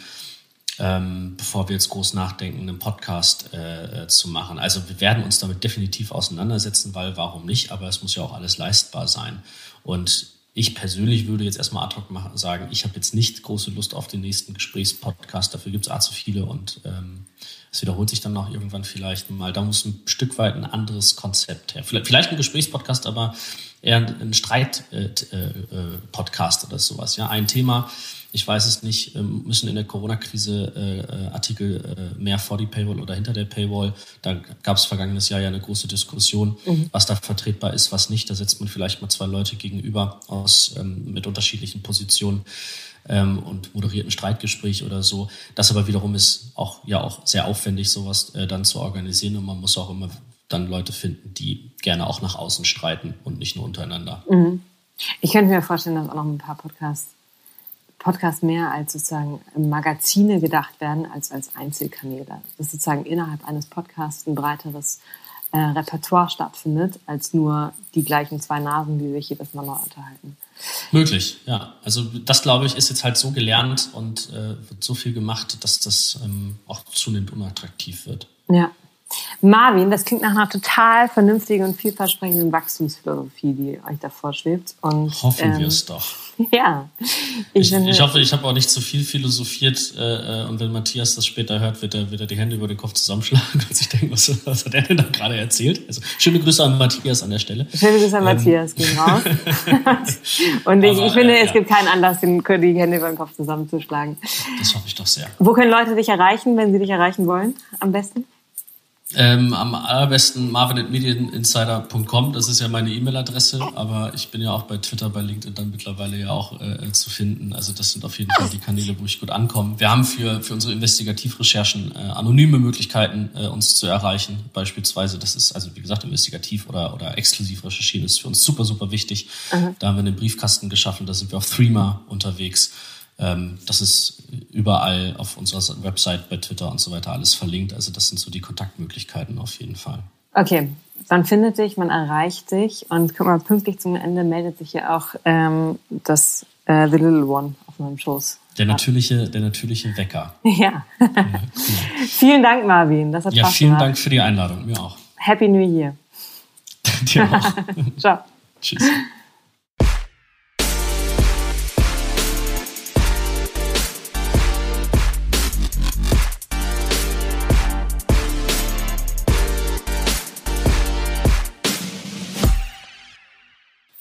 ähm, bevor wir jetzt groß nachdenken, einen Podcast äh, äh, zu machen. Also wir werden uns damit definitiv auseinandersetzen, weil warum nicht? Aber es muss ja auch alles leistbar sein. Und ich persönlich würde jetzt erstmal ad hoc machen, sagen, ich habe jetzt nicht große Lust auf den nächsten Gesprächspodcast. Dafür gibt es zu viele und ähm, es wiederholt sich dann noch irgendwann vielleicht mal. Da muss ein Stück weit ein anderes Konzept her. Vielleicht, vielleicht ein Gesprächspodcast, aber eher ein Streit-Podcast äh, äh, oder sowas. Ja, ein Thema, ich weiß es nicht, ähm, müssen in der Corona-Krise äh, äh, Artikel äh, mehr vor die Paywall oder hinter der Paywall. Da gab es vergangenes Jahr ja eine große Diskussion, mhm. was da vertretbar ist, was nicht. Da setzt man vielleicht mal zwei Leute gegenüber aus ähm, mit unterschiedlichen Positionen ähm, und moderierten Streitgespräch oder so. Das aber wiederum ist auch ja auch sehr aufwendig, sowas äh, dann zu organisieren und man muss auch immer dann Leute finden, die gerne auch nach außen streiten und nicht nur untereinander. Mhm. Ich könnte mir vorstellen, dass auch noch ein paar Podcasts Podcasts mehr als sozusagen Magazine gedacht werden als als Einzelkanäle. Dass sozusagen innerhalb eines Podcasts ein breiteres äh, Repertoire stattfindet, als nur die gleichen zwei Nasen, die sich jedes Mal neu unterhalten. Möglich, ja. Also das, glaube ich, ist jetzt halt so gelernt und äh, wird so viel gemacht, dass das ähm, auch zunehmend unattraktiv wird. Ja. Marvin, das klingt nach einer total vernünftigen und vielversprechenden Wachstumsphilosophie, die euch da vorschwebt. Und, Hoffen ähm, wir es doch. Ja. Ich, ich, ich hoffe, ich habe auch nicht zu viel philosophiert äh, und wenn Matthias das später hört, wird er, wird er die Hände über den Kopf zusammenschlagen und sich denken, was, was hat er denn da gerade erzählt? Also schöne Grüße an Matthias an der Stelle. Schöne Grüße an ähm. Matthias, gehen raus. und ich, Aber, ich finde, äh, es ja. gibt keinen Anlass, die Hände über den Kopf zusammenzuschlagen. Das hoffe ich doch sehr. Wo können Leute dich erreichen, wenn sie dich erreichen wollen, am besten? Ähm, am allerbesten marvin.medieninsider.com, das ist ja meine E-Mail-Adresse, aber ich bin ja auch bei Twitter, bei LinkedIn dann mittlerweile ja auch äh, zu finden. Also das sind auf jeden Fall die Kanäle, wo ich gut ankomme. Wir haben für, für unsere Investigativrecherchen äh, anonyme Möglichkeiten, äh, uns zu erreichen. Beispielsweise, das ist, also wie gesagt, investigativ oder, oder exklusiv recherchieren ist für uns super, super wichtig. Mhm. Da haben wir einen Briefkasten geschaffen, da sind wir auf Threema unterwegs. Ähm, das ist überall auf unserer Website, bei Twitter und so weiter alles verlinkt. Also das sind so die Kontaktmöglichkeiten auf jeden Fall. Okay, man findet dich, man erreicht dich und guck mal, pünktlich zum Ende meldet sich ja auch ähm, das äh, The Little One auf meinem Schoß. Der natürliche, der natürliche Wecker. Ja. ja vielen Dank, Marvin. Das hat ja, Spaß vielen gemacht. Dank für die Einladung. Mir auch. Happy New Year. Dir auch. Ciao. Tschüss.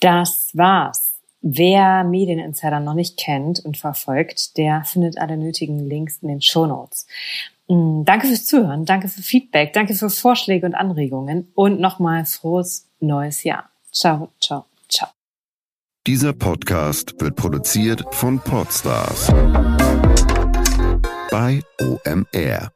Das war's. Wer Medieninsider noch nicht kennt und verfolgt, der findet alle nötigen Links in den Show Notes. Mm, danke fürs Zuhören, danke für Feedback, danke für Vorschläge und Anregungen und nochmal frohes neues Jahr. Ciao, ciao, ciao. Dieser Podcast wird produziert von Podstars bei OMR.